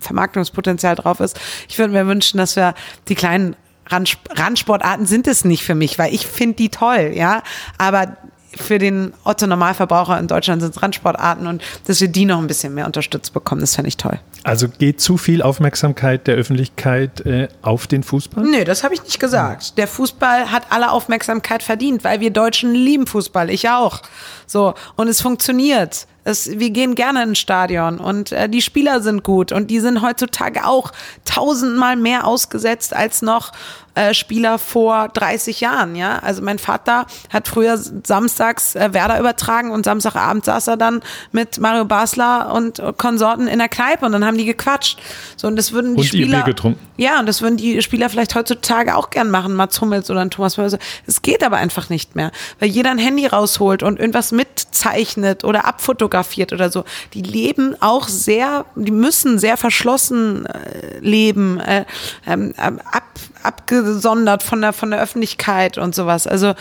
A: Vermarktungspotenzial drauf ist. Ich würde mir wünschen, dass wir die kleinen Randsportarten sind es nicht für mich, weil ich finde die toll, ja. Aber für den Otto-Normalverbraucher in Deutschland sind es Randsportarten und dass wir die noch ein bisschen mehr unterstützt bekommen, das fände ich toll.
D: Also geht zu viel Aufmerksamkeit der Öffentlichkeit äh, auf den Fußball?
A: Nee, das habe ich nicht gesagt. Der Fußball hat alle Aufmerksamkeit verdient, weil wir Deutschen lieben Fußball, ich auch. So, und es funktioniert. Es, wir gehen gerne ins Stadion und äh, die Spieler sind gut und die sind heutzutage auch tausendmal mehr ausgesetzt als noch äh, Spieler vor 30 Jahren, ja. Also mein Vater hat früher samstags äh, Werder übertragen und Samstagabend saß er dann mit Mario Basler und Konsorten in der Kneipe und dann haben die gequatscht. So und das würden die
D: und
A: Spieler
D: getrunken.
A: Ja, und das würden die Spieler vielleicht heutzutage auch gern machen, Mats Hummels oder ein Thomas Mörser. Es geht aber einfach nicht mehr, weil jeder ein Handy rausholt und irgendwas mitzeichnet oder abfotografiert oder so. Die leben auch sehr, die müssen sehr verschlossen äh, leben, äh, ähm, ab, abgesondert von der, von der Öffentlichkeit und sowas. Also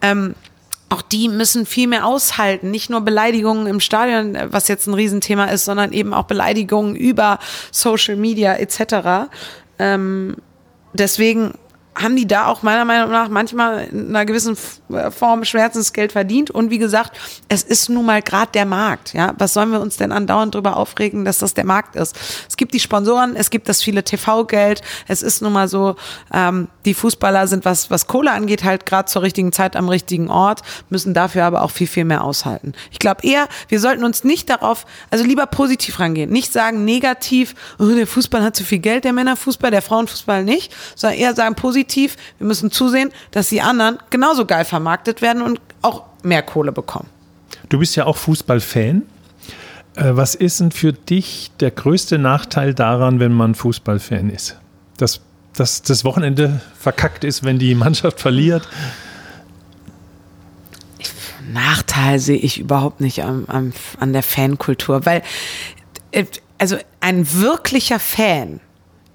A: ähm, auch die müssen viel mehr aushalten. Nicht nur Beleidigungen im Stadion, was jetzt ein Riesenthema ist, sondern eben auch Beleidigungen über Social Media etc. Ähm, deswegen haben die da auch meiner Meinung nach manchmal in einer gewissen Form Schmerzensgeld verdient. Und wie gesagt, es ist nun mal gerade der Markt. Ja, was sollen wir uns denn andauernd darüber aufregen, dass das der Markt ist? Es gibt die Sponsoren, es gibt das viele TV-Geld. Es ist nun mal so, ähm, die Fußballer sind was was Kohle angeht halt gerade zur richtigen Zeit am richtigen Ort, müssen dafür aber auch viel viel mehr aushalten. Ich glaube eher, wir sollten uns nicht darauf, also lieber positiv rangehen, nicht sagen negativ, oh, der Fußball hat zu viel Geld, der Männerfußball, der Frauenfußball nicht, sondern eher sagen positiv positiv. Wir müssen zusehen, dass die anderen genauso geil vermarktet werden und auch mehr Kohle bekommen.
D: Du bist ja auch Fußballfan. Äh, was ist denn für dich der größte Nachteil daran, wenn man Fußballfan ist? Dass, dass das Wochenende verkackt ist, wenn die Mannschaft verliert?
A: Nachteil sehe ich überhaupt nicht am, am, an der Fankultur, weil äh, also ein wirklicher Fan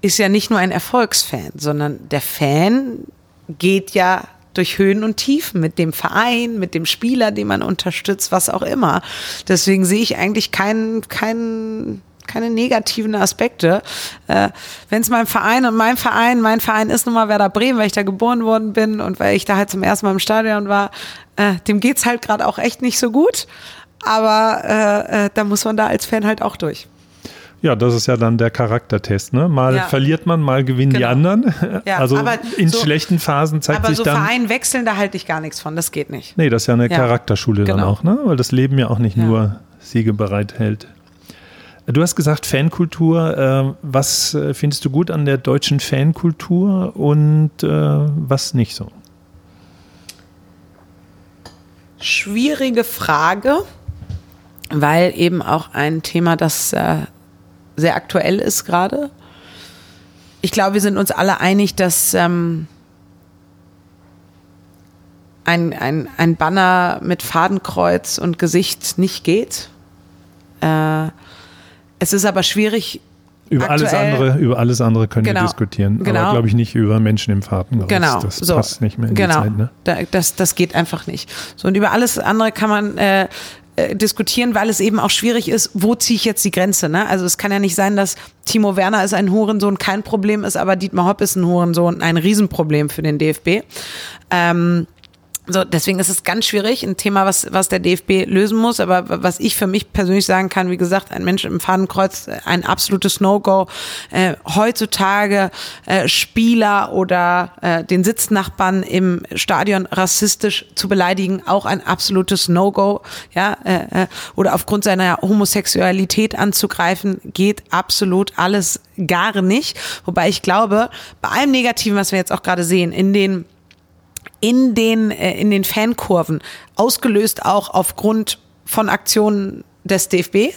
A: ist ja nicht nur ein Erfolgsfan, sondern der Fan geht ja durch Höhen und Tiefen mit dem Verein, mit dem Spieler, den man unterstützt, was auch immer. Deswegen sehe ich eigentlich keinen, keinen keine negativen Aspekte. Äh, Wenn es mein Verein und mein Verein, mein Verein ist nun mal Werder Bremen, weil ich da geboren worden bin und weil ich da halt zum ersten Mal im Stadion war, äh, dem geht's halt gerade auch echt nicht so gut. Aber äh, äh, da muss man da als Fan halt auch durch.
D: Ja, das ist ja dann der Charaktertest. Ne? Mal
A: Ja.
D: verliert man, mal gewinnen die
A: Genau.
D: anderen.
A: Ja,
D: also
A: aber
D: in
A: so-
D: schlechten Phasen zeigt
A: Aber
D: sich
A: so
D: dann.
A: Verein wechseln, da halte ich gar nichts von. Das geht nicht.
D: Nee, das ist ja eine
A: Ja.
D: Charakterschule dann
A: Genau.
D: auch, ne? Weil das Leben ja auch nicht nur Siege bereithält. Du hast gesagt Fankultur. Äh, was äh, findest du gut an der deutschen Fankultur und äh, was nicht so?
A: Schwierige Frage, weil eben auch ein Thema, das äh, sehr aktuell ist gerade. Ich glaube, wir sind uns alle einig, dass ähm, ein, ein, ein Banner mit Fadenkreuz und Gesicht nicht geht. Äh, es ist aber schwierig,
D: Über alles
A: Aktuell-
D: andere, über alles andere können wir
A: Genau.
D: diskutieren.
A: Genau.
D: Aber glaube ich nicht über Menschen im Fahrtenkreuz.
A: Genau,
D: Das
A: so.
D: passt nicht mehr in
A: genau.
D: die Zeit. Ne?
A: Da, das, das geht einfach nicht. So, und über alles andere kann man äh, äh, diskutieren, weil es eben auch schwierig ist, wo ziehe ich jetzt die Grenze. Ne? Also es kann ja nicht sein, dass Timo Werner ist ein Hurensohn, kein Problem ist, aber Dietmar Hopp ist ein Hurensohn, ein Riesenproblem für den DFB. Ähm, so, deswegen ist es ganz schwierig, ein Thema, was, was der DFB lösen muss. Aber was ich für mich persönlich sagen kann, wie gesagt, ein Mensch im Fadenkreuz, äh, ein absolutes No-Go. Äh, heutzutage äh, Spieler oder äh, den Sitznachbarn im Stadion rassistisch zu beleidigen, auch ein absolutes No-Go. Ja, äh, äh, oder aufgrund seiner Homosexualität anzugreifen, geht absolut alles gar nicht. Wobei ich glaube, bei allem Negativen, was wir jetzt auch gerade sehen, in den in den, äh, in den Fankurven, ausgelöst auch aufgrund von Aktionen des DFB,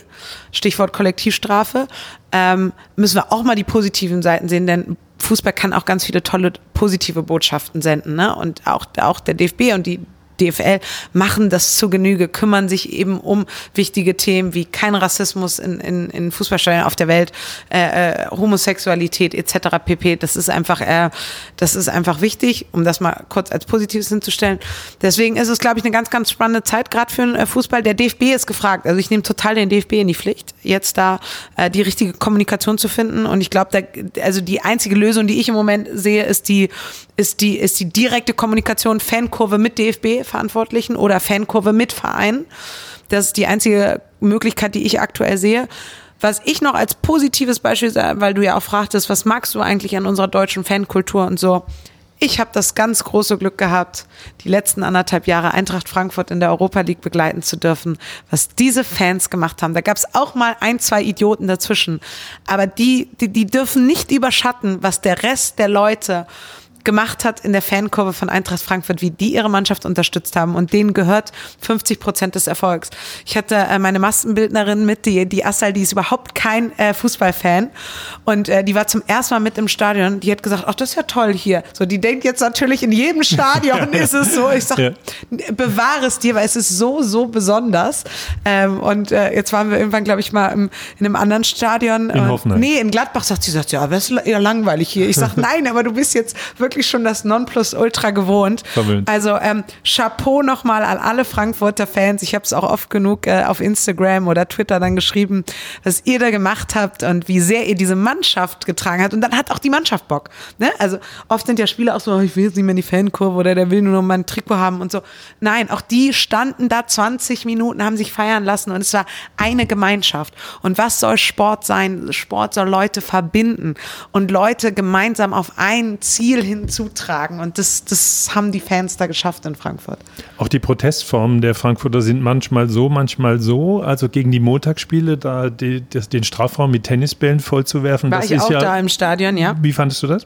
A: Stichwort Kollektivstrafe, ähm, müssen wir auch mal die positiven Seiten sehen, denn Fußball kann auch ganz viele tolle positive Botschaften senden. Ne? Und auch, auch der DFB und die DFL machen das zu Genüge, kümmern sich eben um wichtige Themen wie kein Rassismus in, in, in Fußballstadien auf der Welt, äh, äh, Homosexualität etc. pp. Das ist einfach, äh, das ist einfach wichtig, um das mal kurz als Positives hinzustellen. Deswegen ist es, glaube ich, eine ganz, ganz spannende Zeit gerade für den äh, Fußball. Der DFB ist gefragt. Also ich nehme total den DFB in die Pflicht, jetzt da äh, die richtige Kommunikation zu finden. Und ich glaube, also die einzige Lösung, die ich im Moment sehe, ist die, ist die, ist die direkte Kommunikation Fankurve mit DFB Verantwortlichen oder Fankurve mit Verein. Das ist die einzige Möglichkeit, die ich aktuell sehe. Was ich noch als positives Beispiel sage, weil du ja auch fragtest, was magst du eigentlich an unserer deutschen Fankultur und so. Ich habe das ganz große Glück gehabt, die letzten anderthalb Jahre Eintracht Frankfurt in der Europa League begleiten zu dürfen, was diese Fans gemacht haben. Da gab es auch mal ein, zwei Idioten dazwischen. Aber die, die, die dürfen nicht überschatten, was der Rest der Leute gemacht hat in der Fankurve von Eintracht Frankfurt, wie die ihre Mannschaft unterstützt haben. Und denen gehört 50 Prozent des Erfolgs. Ich hatte äh, meine Maskenbildnerin mit, die, die Assal, die ist überhaupt kein äh, Fußballfan. Und äh, die war zum ersten Mal mit im Stadion. Die hat gesagt, ach, das ist ja toll hier. So, die denkt jetzt natürlich, in jedem Stadion ist es so. Ich sag,
D: Ja.
A: bewahre es dir, weil es ist so, so besonders. Ähm, und äh, jetzt waren wir irgendwann, glaube ich, mal im, in einem anderen Stadion.
D: In Hoffenheim.
A: Nee, in Gladbach sagt sie, sagt, ja, das ist eher langweilig hier. Ich sag, nein, aber du bist jetzt wirklich schon das Nonplusultra gewohnt.
D: Verwöhnt.
A: Also ähm, Chapeau nochmal an alle Frankfurter Fans. Ich habe es auch oft genug äh, auf Instagram oder Twitter dann geschrieben, was ihr da gemacht habt und wie sehr ihr diese Mannschaft getragen habt. Und dann hat auch die Mannschaft Bock. Ne? Also oft sind ja Spieler auch so, ich will jetzt nicht mehr in die Fankurve oder der will nur noch mal ein Trikot haben und so. Nein, auch die standen da 20 Minuten, haben sich feiern lassen und es war eine Gemeinschaft. Und was soll Sport sein? Sport soll Leute verbinden und Leute gemeinsam auf ein Ziel hinzutragen. Und das, das haben die Fans da geschafft in Frankfurt.
D: Auch die Protestformen der Frankfurter sind manchmal so, manchmal so. Also gegen die Montagsspiele, da die, das, den Strafraum mit Tennisbällen vollzuwerfen,
A: War
D: das
A: ich
D: ist
A: auch
D: ja.
A: da im Stadion, ja?
D: Wie fandest du das?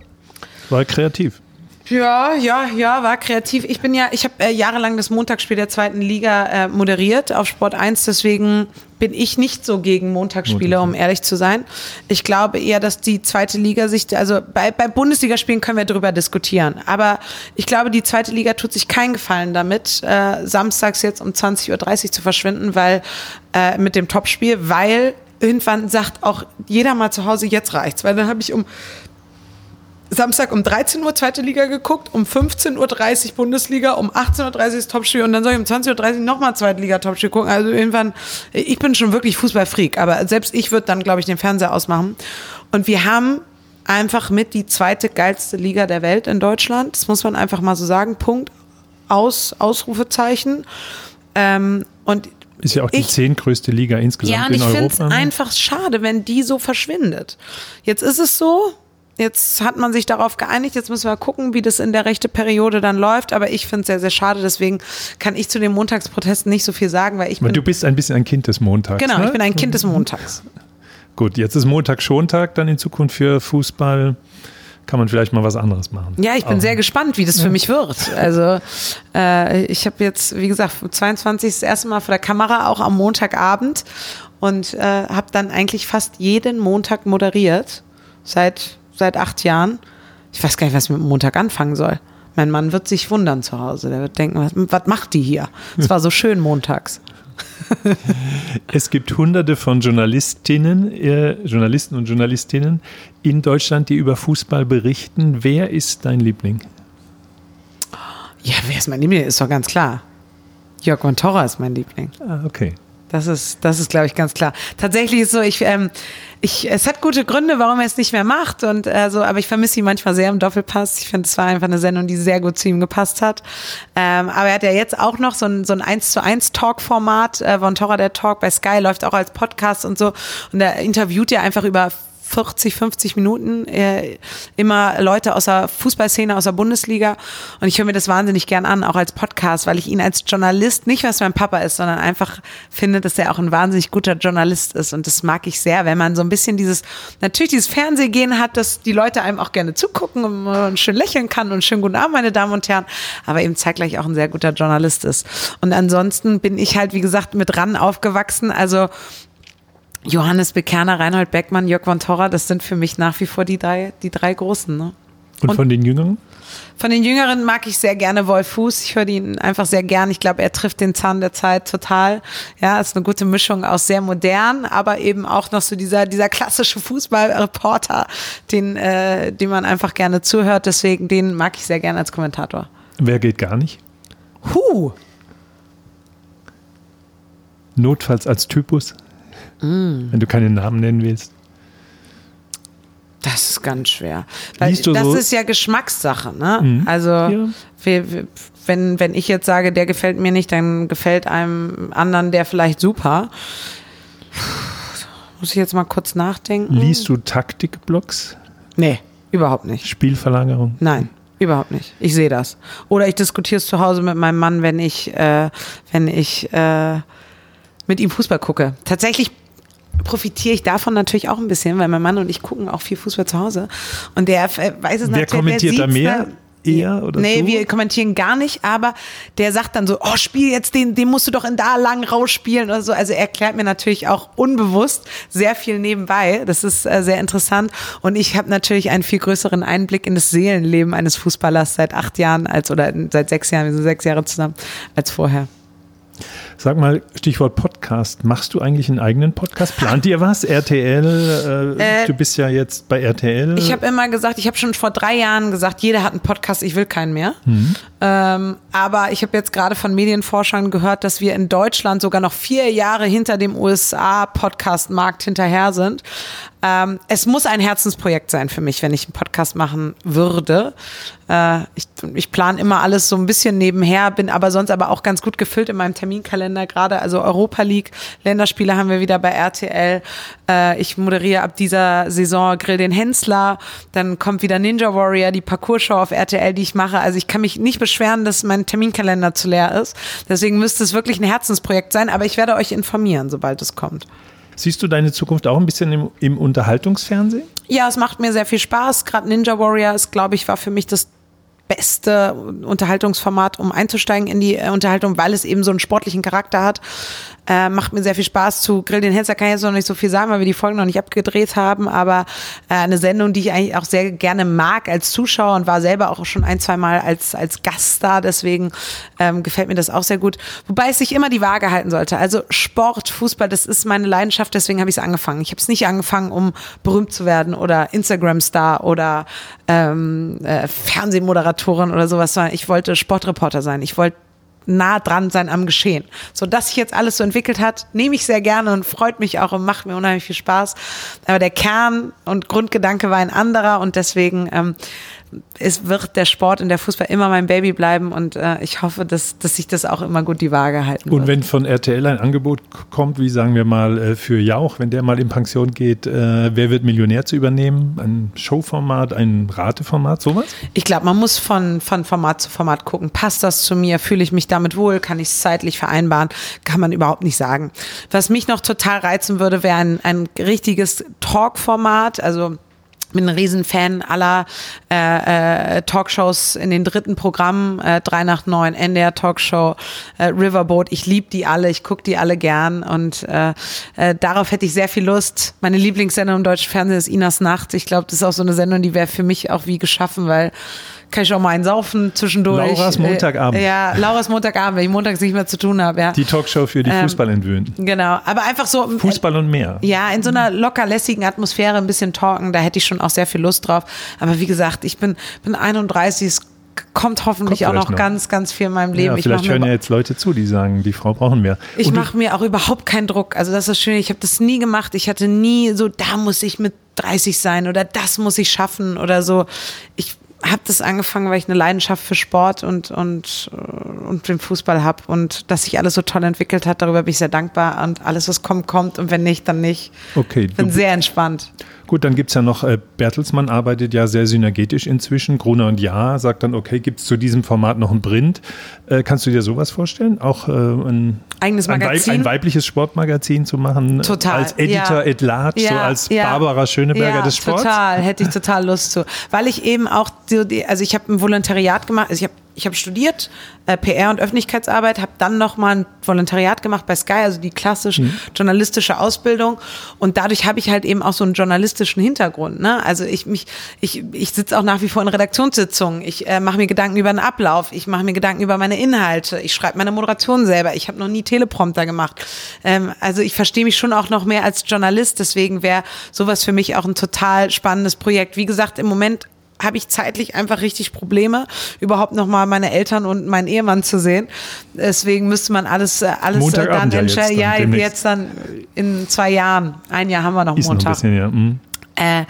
D: War kreativ.
A: Ja, ja, ja, war kreativ. Ich bin ja, ich habe äh, jahrelang das Montagsspiel der zweiten Liga äh, moderiert auf Sport 1, deswegen bin ich nicht so gegen Montagsspiele, um ehrlich zu sein. Ich glaube eher, dass die zweite Liga sich, also bei, bei Bundesligaspielen können wir drüber diskutieren, aber ich glaube, die zweite Liga tut sich keinen Gefallen damit, äh, samstags jetzt um 20.30 Uhr zu verschwinden, weil äh, mit dem Topspiel, weil irgendwann sagt auch jeder mal zu Hause, jetzt reicht's, weil dann habe ich um Samstag um 13 Uhr zweite Liga geguckt, um 15.30 Uhr Bundesliga, um 18.30 Uhr das Topspiel und dann soll ich um 20.30 Uhr nochmal zweite Liga Topspiel gucken. Also irgendwann, ich bin schon wirklich Fußballfreak, aber selbst ich würde dann, glaube ich, den Fernseher ausmachen. Und wir haben einfach mit die zweite geilste Liga der Welt in Deutschland. Das muss man einfach mal so sagen. Punkt. Aus, Ausrufezeichen. Ähm, und
D: ist ja auch die
A: ich,
D: zehntgrößte Liga insgesamt
A: ja, und
D: in
A: ich finde es
D: Europa.
A: einfach schade, wenn die so verschwindet. Jetzt ist es so, Jetzt hat man sich darauf geeinigt, jetzt müssen wir gucken, wie das in der rechte Periode dann läuft. Aber ich finde es sehr, sehr schade. Deswegen kann ich zu den Montagsprotesten nicht so viel sagen, weil ich
D: Aber
A: bin.
D: du bist ein bisschen ein Kind des Montags.
A: genau,
D: ne?
A: ich bin ein Kind des Montags.
D: Gut, jetzt ist Montag Schontag dann in Zukunft für Fußball. Kann man vielleicht mal was anderes machen.
A: Ja, ich bin
D: Aber-
A: sehr gespannt, wie das für mich wird. Also äh, ich habe jetzt, wie gesagt, 22 das erste Mal vor der Kamera, auch am Montagabend und äh, habe dann eigentlich fast jeden Montag moderiert seit seit acht Jahren. Ich weiß gar nicht, was ich mit Montag anfangen soll. Mein Mann wird sich wundern zu Hause. Der wird denken, was, was macht die hier? Es war so schön montags.
D: Es gibt hunderte von Journalistinnen, äh, Journalisten und Journalistinnen in Deutschland, die über Fußball berichten. Wer ist dein Liebling?
A: Ja, wer ist mein Liebling? Ist doch ganz klar. Jörg von Torra ist mein Liebling.
D: Ah, okay.
A: Das ist, das ist, glaube ich, ganz klar. Tatsächlich ist so, ich, ähm, ich, es hat gute Gründe, warum er es nicht mehr macht und äh, so, aber ich vermisse ihn manchmal sehr im Doppelpass. Ich finde, es war einfach eine Sendung, die sehr gut zu ihm gepasst hat. Ähm, aber er hat ja jetzt auch noch so ein, so ein 1 zu 1 Talk-Format, äh, Von Torra der Talk bei Sky läuft auch als Podcast und so und da interviewt er einfach über 40, 50 Minuten äh, immer Leute aus der Fußballszene, aus der Bundesliga. Und ich höre mir das wahnsinnig gern an, auch als Podcast, weil ich ihn als Journalist, nicht was mein Papa ist, sondern einfach finde, dass er auch ein wahnsinnig guter Journalist ist. Und das mag ich sehr, wenn man so ein bisschen dieses, natürlich dieses Fernsehgehen hat, dass die Leute einem auch gerne zugucken und man schön lächeln kann und schönen guten Abend, meine Damen und Herren, aber eben zeitgleich auch ein sehr guter Journalist ist. Und ansonsten bin ich halt, wie gesagt, mit ran aufgewachsen. Also Johannes Bekerner, Reinhold Beckmann, Jörg von Torra, das sind für mich nach wie vor die drei, die drei Großen. Ne?
D: Und,
A: Und-
D: von den Jüngeren?
A: Von den Jüngeren mag ich sehr gerne Wolf Fuß. Ich höre ihn einfach sehr gern. Ich glaube, er trifft den Zahn der Zeit total. Ja, ist eine gute Mischung aus sehr modern, aber eben auch noch so dieser, dieser klassische Fußballreporter, den, äh, dem man einfach gerne zuhört. Deswegen, den mag ich sehr gerne als Kommentator.
D: Wer geht gar nicht?
A: Huh.
D: Notfalls als Typus?
A: Mm.
D: Wenn du keinen Namen nennen willst.
A: Das ist ganz schwer. Weil das
D: so- Mhm.
A: ist ja Geschmackssache, ne? Also
D: Ja.
A: wenn, wenn ich jetzt sage, der gefällt mir nicht, dann gefällt einem anderen der vielleicht super. Muss ich jetzt mal kurz nachdenken?
D: Liest du Taktikblocks?
A: Nee, überhaupt nicht.
D: Spielverlagerung?
A: Nein, überhaupt nicht. Ich sehe das. Oder ich diskutiere es zu Hause mit meinem Mann, wenn ich, äh, wenn ich äh, mit ihm Fußball gucke. Tatsächlich profitiere ich davon natürlich auch ein bisschen, weil mein Mann und ich gucken auch viel Fußball zu Hause. Und der äh, weiß es
D: Wer
A: natürlich.
D: kommentiert da
A: sieht's
D: mehr? Er oder
A: nee,
D: du?
A: wir kommentieren gar nicht, aber der sagt dann so, oh, spiel jetzt den, den musst du doch in da lang rausspielen oder so. Also er erklärt mir natürlich auch unbewusst sehr viel nebenbei. Das ist äh, sehr interessant. Und ich habe natürlich einen viel größeren Einblick in das Seelenleben eines Fußballers seit acht Jahren als oder seit sechs Jahren, wir sind sechs Jahre zusammen, als vorher.
D: Sag mal, Stichwort Podcast. Machst du eigentlich einen eigenen Podcast? Plant ihr was? RTL? Äh,
A: Äh,
D: du bist ja jetzt bei RTL.
A: Ich habe immer gesagt, ich habe schon vor drei Jahren gesagt, jeder hat einen Podcast, ich will keinen mehr. Ähm, aber ich habe jetzt gerade von Medienforschern gehört, dass wir in Deutschland sogar noch vier Jahre hinter dem USA-Podcast-Markt hinterher sind. Ähm, es muss ein Herzensprojekt sein für mich, wenn ich einen Podcast machen würde. Äh, ich ich plane immer alles so ein bisschen nebenher, bin aber sonst aber auch ganz gut gefüllt in meinem Terminkalender gerade. Also Europa League, Länderspiele haben wir wieder bei RTL. Äh, ich moderiere ab dieser Saison Grill den Hensler. Dann kommt wieder Ninja Warrior, die Parcours-Show auf RTL, die ich mache. Also ich kann mich nicht beschweren, dass mein Terminkalender zu leer ist. Deswegen müsste es wirklich ein Herzensprojekt sein, aber ich werde euch informieren, sobald es kommt.
D: Siehst du deine Zukunft auch ein bisschen im, im Unterhaltungsfernsehen?
A: Ja, es macht mir sehr viel Spaß. Gerade Ninja Warrior ist, glaube ich, war für mich das beste Unterhaltungsformat, um einzusteigen in die äh, Unterhaltung, weil es eben so einen sportlichen Charakter hat. Äh, macht mir sehr viel Spaß zu Grill den Hens. Da kann ich jetzt noch nicht so viel sagen, weil wir die Folgen noch nicht abgedreht haben. Aber äh, eine Sendung, die ich eigentlich auch sehr gerne mag als Zuschauer und war selber auch schon ein, zwei Mal als, als Gast da. Deswegen ähm, gefällt mir das auch sehr gut. Wobei es sich immer die Waage halten sollte. Also Sport, Fußball, das ist meine Leidenschaft. Deswegen habe ich es angefangen. Ich habe es nicht angefangen, um berühmt zu werden oder Instagram-Star oder ähm, äh, Fernsehmoderatorin oder sowas. Ich wollte Sportreporter sein. Ich wollte nah dran sein am Geschehen. So, dass sich jetzt alles so entwickelt hat, nehme ich sehr gerne und freut mich auch und macht mir unheimlich viel Spaß. Aber der Kern und Grundgedanke war ein anderer und deswegen ähm, es wird der Sport und der Fußball immer mein Baby bleiben und äh, ich hoffe, dass, dass sich das auch immer gut die Waage halten
D: Und
A: wird.
D: wenn von RTL ein Angebot kommt, wie sagen wir mal äh, für Jauch, wenn der mal in Pension geht, äh, wer wird Millionär zu übernehmen? Ein Showformat, ein Rateformat, sowas?
A: Ich glaube, man muss von, von Format zu Format gucken. Passt das zu mir? Fühle ich mich damit wohl? Kann ich es zeitlich vereinbaren? Kann man überhaupt nicht sagen. Was mich noch total reizen würde, wäre ein, ein richtiges Talk-Format, also bin ein Riesenfan aller äh, äh, Talkshows in den dritten Programmen, äh, 3 nach 9, NDR Talkshow, äh, Riverboat. Ich liebe die alle, ich gucke die alle gern und äh, äh, darauf hätte ich sehr viel Lust. Meine Lieblingssendung im deutschen Fernsehen ist Inas Nacht. Ich glaube, das ist auch so eine Sendung, die wäre für mich auch wie geschaffen, weil kann ich auch mal einen saufen zwischendurch.
D: Lauras Montagabend.
A: Äh, ja, Lauras Montagabend, wenn ich montags nicht mehr zu tun habe. Ja.
D: Die Talkshow für die
A: Ähm,
D: Fußballentwöhnten.
A: Genau, aber einfach so.
D: Fußball und mehr.
A: Ja, in so einer locker lässigen Atmosphäre ein bisschen talken, da hätte ich schon auch sehr viel Lust drauf. Aber wie gesagt, ich bin, bin 31, es kommt hoffentlich
D: Kommt
A: auch noch,
D: noch.
A: ganz, ganz viel in meinem Leben.
D: Ja,
A: ich
D: vielleicht hören ja jetzt Leute zu, die sagen, die Frau brauchen mehr.
A: ich mache mir auch überhaupt keinen Druck. Also das ist das Schöne, ich habe das nie gemacht. Ich hatte nie so, da muss ich mit 30 sein oder das muss ich schaffen oder so. Ich habe das angefangen, weil ich eine Leidenschaft für Sport und, und, äh, und den Fußball habe und dass sich alles so toll entwickelt hat, darüber bin ich sehr dankbar und alles, was kommt, kommt und wenn nicht, dann nicht.
D: Okay,
A: Ich bin sehr entspannt.
D: Gut, dann gibt es ja noch, äh, Bertelsmann arbeitet ja sehr synergetisch inzwischen. Gruner und Ja sagt dann, okay, gibt es zu diesem Format noch ein Print? Äh, kannst du dir sowas vorstellen? Auch äh, ein,
A: Eigenes
D: ein, Weib,
A: Magazin?
D: ein weibliches Sportmagazin zu machen?
A: Total,
D: Als Editor
A: ja.
D: at large, so
A: Ja,
D: als
A: ja.
D: Barbara Schöneberger des Sports?
A: Total, hätte ich total Lust zu. Weil ich eben auch, so die, also ich habe ein Volontariat gemacht, also ich habe ich habe studiert, äh, PR und Öffentlichkeitsarbeit, habe dann nochmal ein Volontariat gemacht bei Sky, also die klassisch
D: Mhm.
A: journalistische Ausbildung. Und dadurch habe ich halt eben auch so einen journalistischen Hintergrund. Ne? Also ich mich, ich, ich sitze auch nach wie vor in Redaktionssitzungen. Ich äh, mache mir Gedanken über den Ablauf. Ich mache mir Gedanken über meine Inhalte. Ich schreibe meine Moderation selber. Ich habe noch nie Teleprompter gemacht. Ähm, also ich verstehe mich schon auch noch mehr als Journalist. Deswegen wäre sowas für mich auch ein total spannendes Projekt. Wie gesagt, im Moment habe ich zeitlich einfach richtig Probleme, überhaupt noch mal meine Eltern und meinen Ehemann zu sehen. Deswegen müsste man alles, äh, alles äh, dann
D: ja jetzt
A: entscheiden.
D: dann
A: Ja, jetzt dann in zwei Jahren. Ein Jahr haben wir noch
D: Ist noch ein
A: Montag.
D: bisschen, ja. mhm.
A: Äh,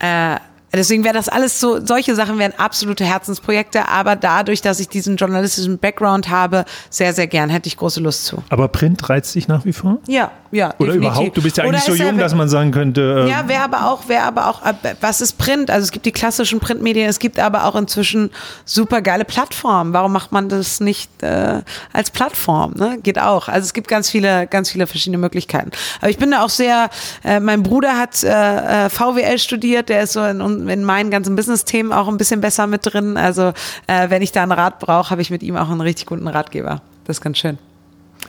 A: äh, deswegen wäre das alles so, solche Sachen wären absolute Herzensprojekte, aber dadurch, dass ich diesen journalistischen Background habe, sehr, sehr gern, hätte ich große Lust zu.
D: Aber Print reizt dich nach wie vor?
A: Ja, ja.
D: Oder
A: definitiv.
D: überhaupt? Du bist ja eigentlich so
A: ist er-
D: jung, dass man sagen könnte, äh,
A: ja, wäre aber auch, wäre aber auch, äh, was ist Print? Also es gibt die klassischen Printmedien, es gibt aber auch inzwischen super geile Plattformen. Warum macht man das nicht äh, als Plattform? Ne? Geht auch. Also es gibt ganz viele, ganz viele verschiedene Möglichkeiten. Aber ich bin da auch sehr, äh, mein Bruder hat äh, äh, VWL studiert, der ist so in, in meinen ganzen Business-Themen auch ein bisschen besser mit drin. Also äh, wenn ich da einen Rat brauche, habe ich mit ihm auch einen richtig guten Ratgeber. Das ist ganz schön.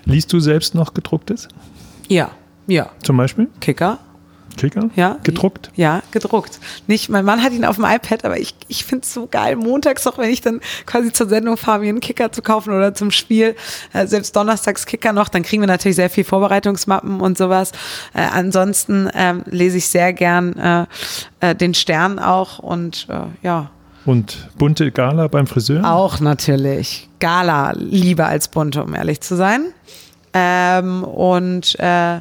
D: liest du selbst noch gedrucktes?
A: Ja, ja.
D: Zum Beispiel?
A: Kicker.
D: Kicker?
A: Ja.
D: Gedruckt?
A: Ja, gedruckt. Nicht, mein Mann hat ihn auf dem iPad, aber ich, ich finde es so geil. Montags auch, wenn ich dann quasi zur Sendung fahre, mir einen Kicker zu kaufen oder zum Spiel, äh, selbst donnerstags Kicker noch, dann kriegen wir natürlich sehr viel Vorbereitungsmappen und sowas. Äh, ansonsten ähm, lese ich sehr gern äh, äh, den Stern auch und äh, ja,
D: Und bunte Gala beim Friseur?
A: auch natürlich. Gala lieber als bunte, um ehrlich zu sein. Ähm, und äh,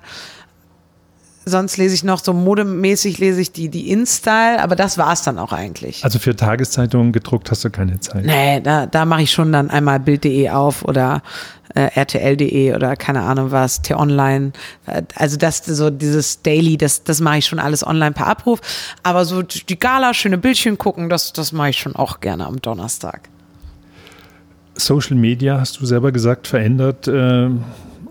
A: sonst lese ich noch so modemäßig lese ich die, die InStyle, aber das war's dann auch eigentlich.
D: Also für Tageszeitungen gedruckt hast du keine Zeit.
A: Nee, da, da mache ich schon dann einmal Bild.de auf oder äh, RTL.de oder keine Ahnung was, T-Online. Äh, Also das so dieses Daily, das, das mache ich schon alles online per Abruf. Aber so die Gala, schöne Bildchen gucken, das, das mache ich schon auch gerne am Donnerstag.
D: Social Media, hast du selber gesagt, verändert äh,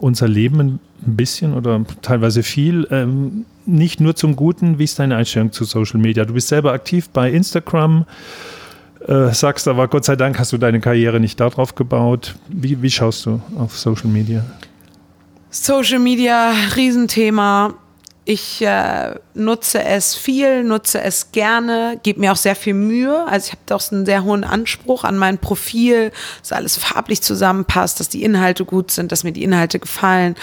D: unser Leben ein bisschen oder teilweise viel. Ähm, nicht nur zum Guten. Wie ist deine Einstellung zu Social Media? Du bist selber aktiv bei Instagram. Äh, sagst aber, Gott sei Dank hast du deine Karriere nicht darauf gebaut. Wie, wie schaust du auf Social Media?
A: Social Media, Riesenthema. Ich äh, nutze es viel, nutze es gerne, gebe mir auch sehr viel Mühe. Also ich habe doch einen sehr hohen Anspruch an mein Profil, dass alles farblich zusammenpasst, dass die Inhalte gut sind, dass mir die Inhalte gefallen,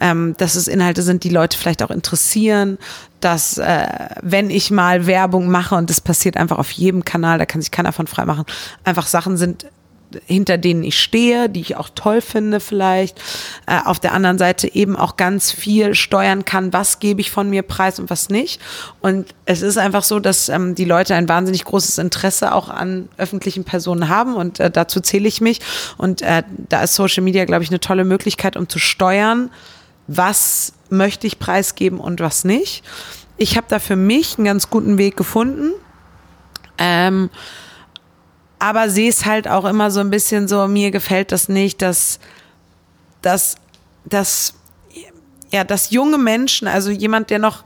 A: ähm, dass es Inhalte sind, die Leute vielleicht auch interessieren, dass äh, wenn ich mal Werbung mache und das passiert einfach auf jedem Kanal, da kann sich keiner von frei machen, einfach Sachen sind, hinter denen ich stehe, die ich auch toll finde vielleicht. Äh, auf der anderen Seite eben auch ganz viel steuern kann, was gebe ich von mir preis und was nicht. Und es ist einfach so, dass ähm, die Leute ein wahnsinnig großes Interesse auch an öffentlichen Personen haben und äh, dazu zähle ich mich. Und äh, da ist Social Media, glaube ich, eine tolle Möglichkeit, um zu steuern, was möchte ich preisgeben und was nicht. Ich habe da für mich einen ganz guten Weg gefunden. Ähm, aber sehe es halt auch immer so ein bisschen so, mir gefällt das nicht, dass, dass, dass, ja, dass junge Menschen, also jemand, der noch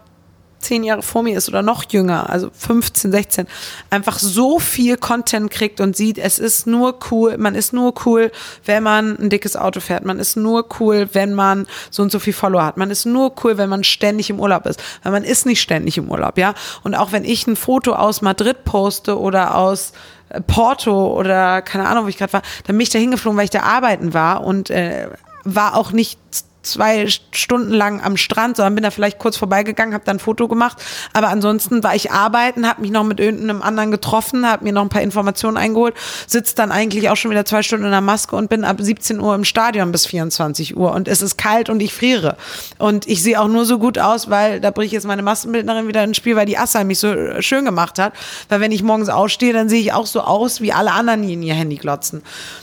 A: zehn Jahre vor mir ist oder noch jünger, also 15, 16, einfach so viel Content kriegt und sieht, es ist nur cool, man ist nur cool, wenn man ein dickes Auto fährt, man ist nur cool, wenn man so und so viel Follower hat, man ist nur cool, wenn man ständig im Urlaub ist, weil man ist nicht ständig im Urlaub, ja. Und auch wenn ich ein Foto aus Madrid poste oder aus Porto oder keine Ahnung, wo ich gerade war, dann bin ich da hingeflogen, weil ich da arbeiten war und äh, war auch nicht zwei Stunden lang am Strand, sondern bin da vielleicht kurz vorbeigegangen, habe dann ein Foto gemacht. Aber ansonsten war ich arbeiten, habe mich noch mit irgendeinem anderen getroffen, habe mir noch ein paar Informationen eingeholt, sitze dann eigentlich auch schon wieder zwei Stunden in der Maske und bin ab 17 Uhr im Stadion bis 24 Uhr. Und es ist kalt und ich friere. Und ich sehe auch nur so gut aus, weil da bringe ich jetzt meine Maskenbildnerin wieder ins Spiel, weil die Assa mich so äh, schön gemacht hat. Weil wenn ich morgens ausstehe, dann sehe ich auch so aus wie alle anderen, die in ihr Handy glotzen.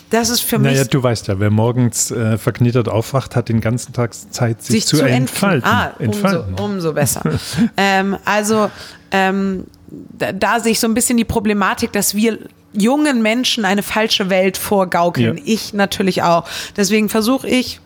A: Das ist für mich.
D: Naja, du weißt ja, wer morgens äh, verknittert aufwacht, hat den ganzen Tag Zeit, sich, sich zu, zu, entfalten.
A: Ah, entfalten. Umso, umso besser. ähm, also ähm, da, da sehe ich so ein bisschen die Problematik, dass wir jungen Menschen eine falsche Welt vorgaukeln. Ja. Ich natürlich auch. Deswegen versuche ich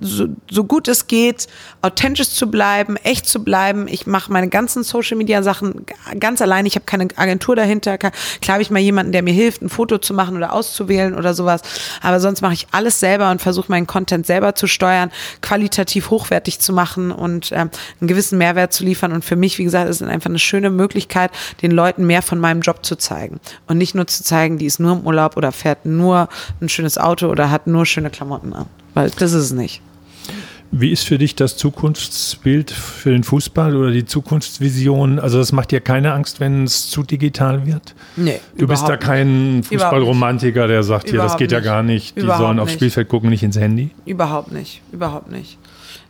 A: so, so gut es geht, authentisch zu bleiben, echt zu bleiben. Ich mache meine ganzen Social Media Sachen ganz allein. Ich habe keine Agentur dahinter. Klar habe ich mal jemanden, der mir hilft, ein Foto zu machen oder auszuwählen oder sowas. Aber sonst mache ich alles selber und versuche meinen Content selber zu steuern, qualitativ hochwertig zu machen und ähm, einen gewissen Mehrwert zu liefern. Und für mich, wie gesagt, ist es einfach eine schöne Möglichkeit, den Leuten mehr von meinem Job zu zeigen. Und nicht nur zu zeigen, die ist nur im Urlaub oder fährt nur ein schönes Auto oder hat nur schöne Klamotten an. Weil das ist es nicht.
D: Wie ist für dich das Zukunftsbild für den Fußball oder die Zukunftsvision? Also das macht dir keine Angst, wenn es zu digital wird?
A: Nee.
D: Du bist da kein Fußballromantiker, der sagt, hier, das geht nicht. ja gar nicht. Die Überhaupt sollen aufs Spielfeld gucken, nicht ins Handy.
A: Überhaupt nicht. Überhaupt nicht.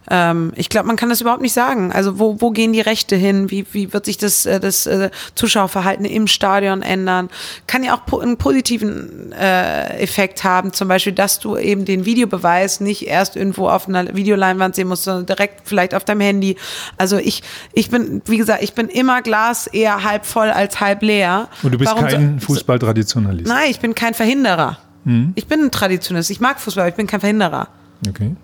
A: Ähm, ich glaube, man kann das überhaupt nicht sagen. Also wo, wo gehen die Rechte hin? Wie, wie wird sich das, äh, das äh, Zuschauerverhalten im Stadion ändern? Kann ja auch po einen positiven äh, Effekt haben, zum Beispiel, dass du eben den Videobeweis nicht erst irgendwo auf einer Videoleinwand sehen musst, sondern direkt vielleicht auf deinem Handy. Also ich, ich bin, wie gesagt, ich bin immer Glas eher halb voll als halb leer.
D: Und du bist Warum kein so, Fußballtraditionalist?
A: Nein, ich bin kein Verhinderer. Mhm. Ich bin ein Traditionalist. Ich mag Fußball, aber ich bin kein Verhinderer.
D: Okay.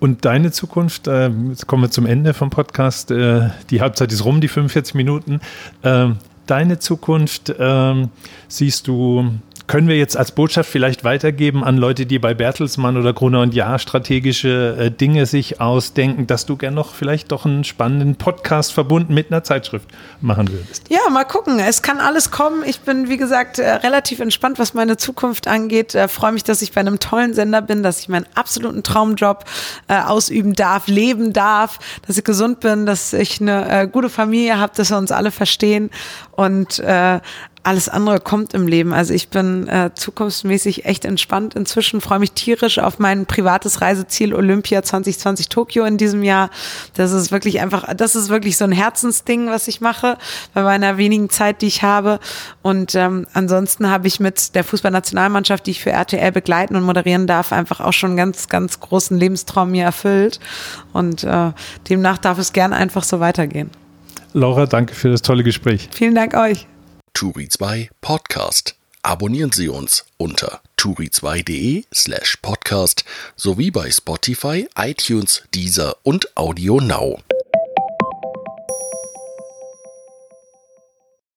D: Und deine Zukunft, äh, jetzt kommen wir zum Ende vom Podcast, äh, die Halbzeit ist rum, die 45 Minuten. Äh, deine Zukunft ähm, siehst du können wir jetzt als Botschaft vielleicht weitergeben an Leute, die bei Bertelsmann oder Gruner und Jahr strategische äh, Dinge sich ausdenken, dass du gern noch vielleicht doch einen spannenden Podcast verbunden mit einer Zeitschrift machen würdest?
A: Ja, mal gucken. Es kann alles kommen. Ich bin, wie gesagt, äh, relativ entspannt, was meine Zukunft angeht. Äh, freue mich, dass ich bei einem tollen Sender bin, dass ich meinen absoluten Traumjob äh, ausüben darf, leben darf, dass ich gesund bin, dass ich eine gute Familie habe, dass wir uns alle verstehen und alles andere kommt im Leben. Also ich bin äh, zukunftsmäßig echt entspannt inzwischen, freue mich tierisch auf mein privates Reiseziel Olympia 2020 Tokio in diesem Jahr. Das ist wirklich einfach, das ist wirklich so ein Herzensding, was ich mache bei meiner wenigen Zeit, die ich habe. Und ähm, ansonsten habe ich mit der Fußballnationalmannschaft, die ich für RTL begleiten und moderieren darf, einfach auch schon einen ganz, ganz großen Lebenstraum mir erfüllt. Und äh, demnach darf es gern einfach so weitergehen.
D: Laura, danke für das tolle Gespräch.
A: Vielen Dank euch.
B: Turi 2 Podcast. Abonnieren Sie uns unter turi2.de slash podcast sowie bei Spotify, iTunes, Deezer und Audio Now.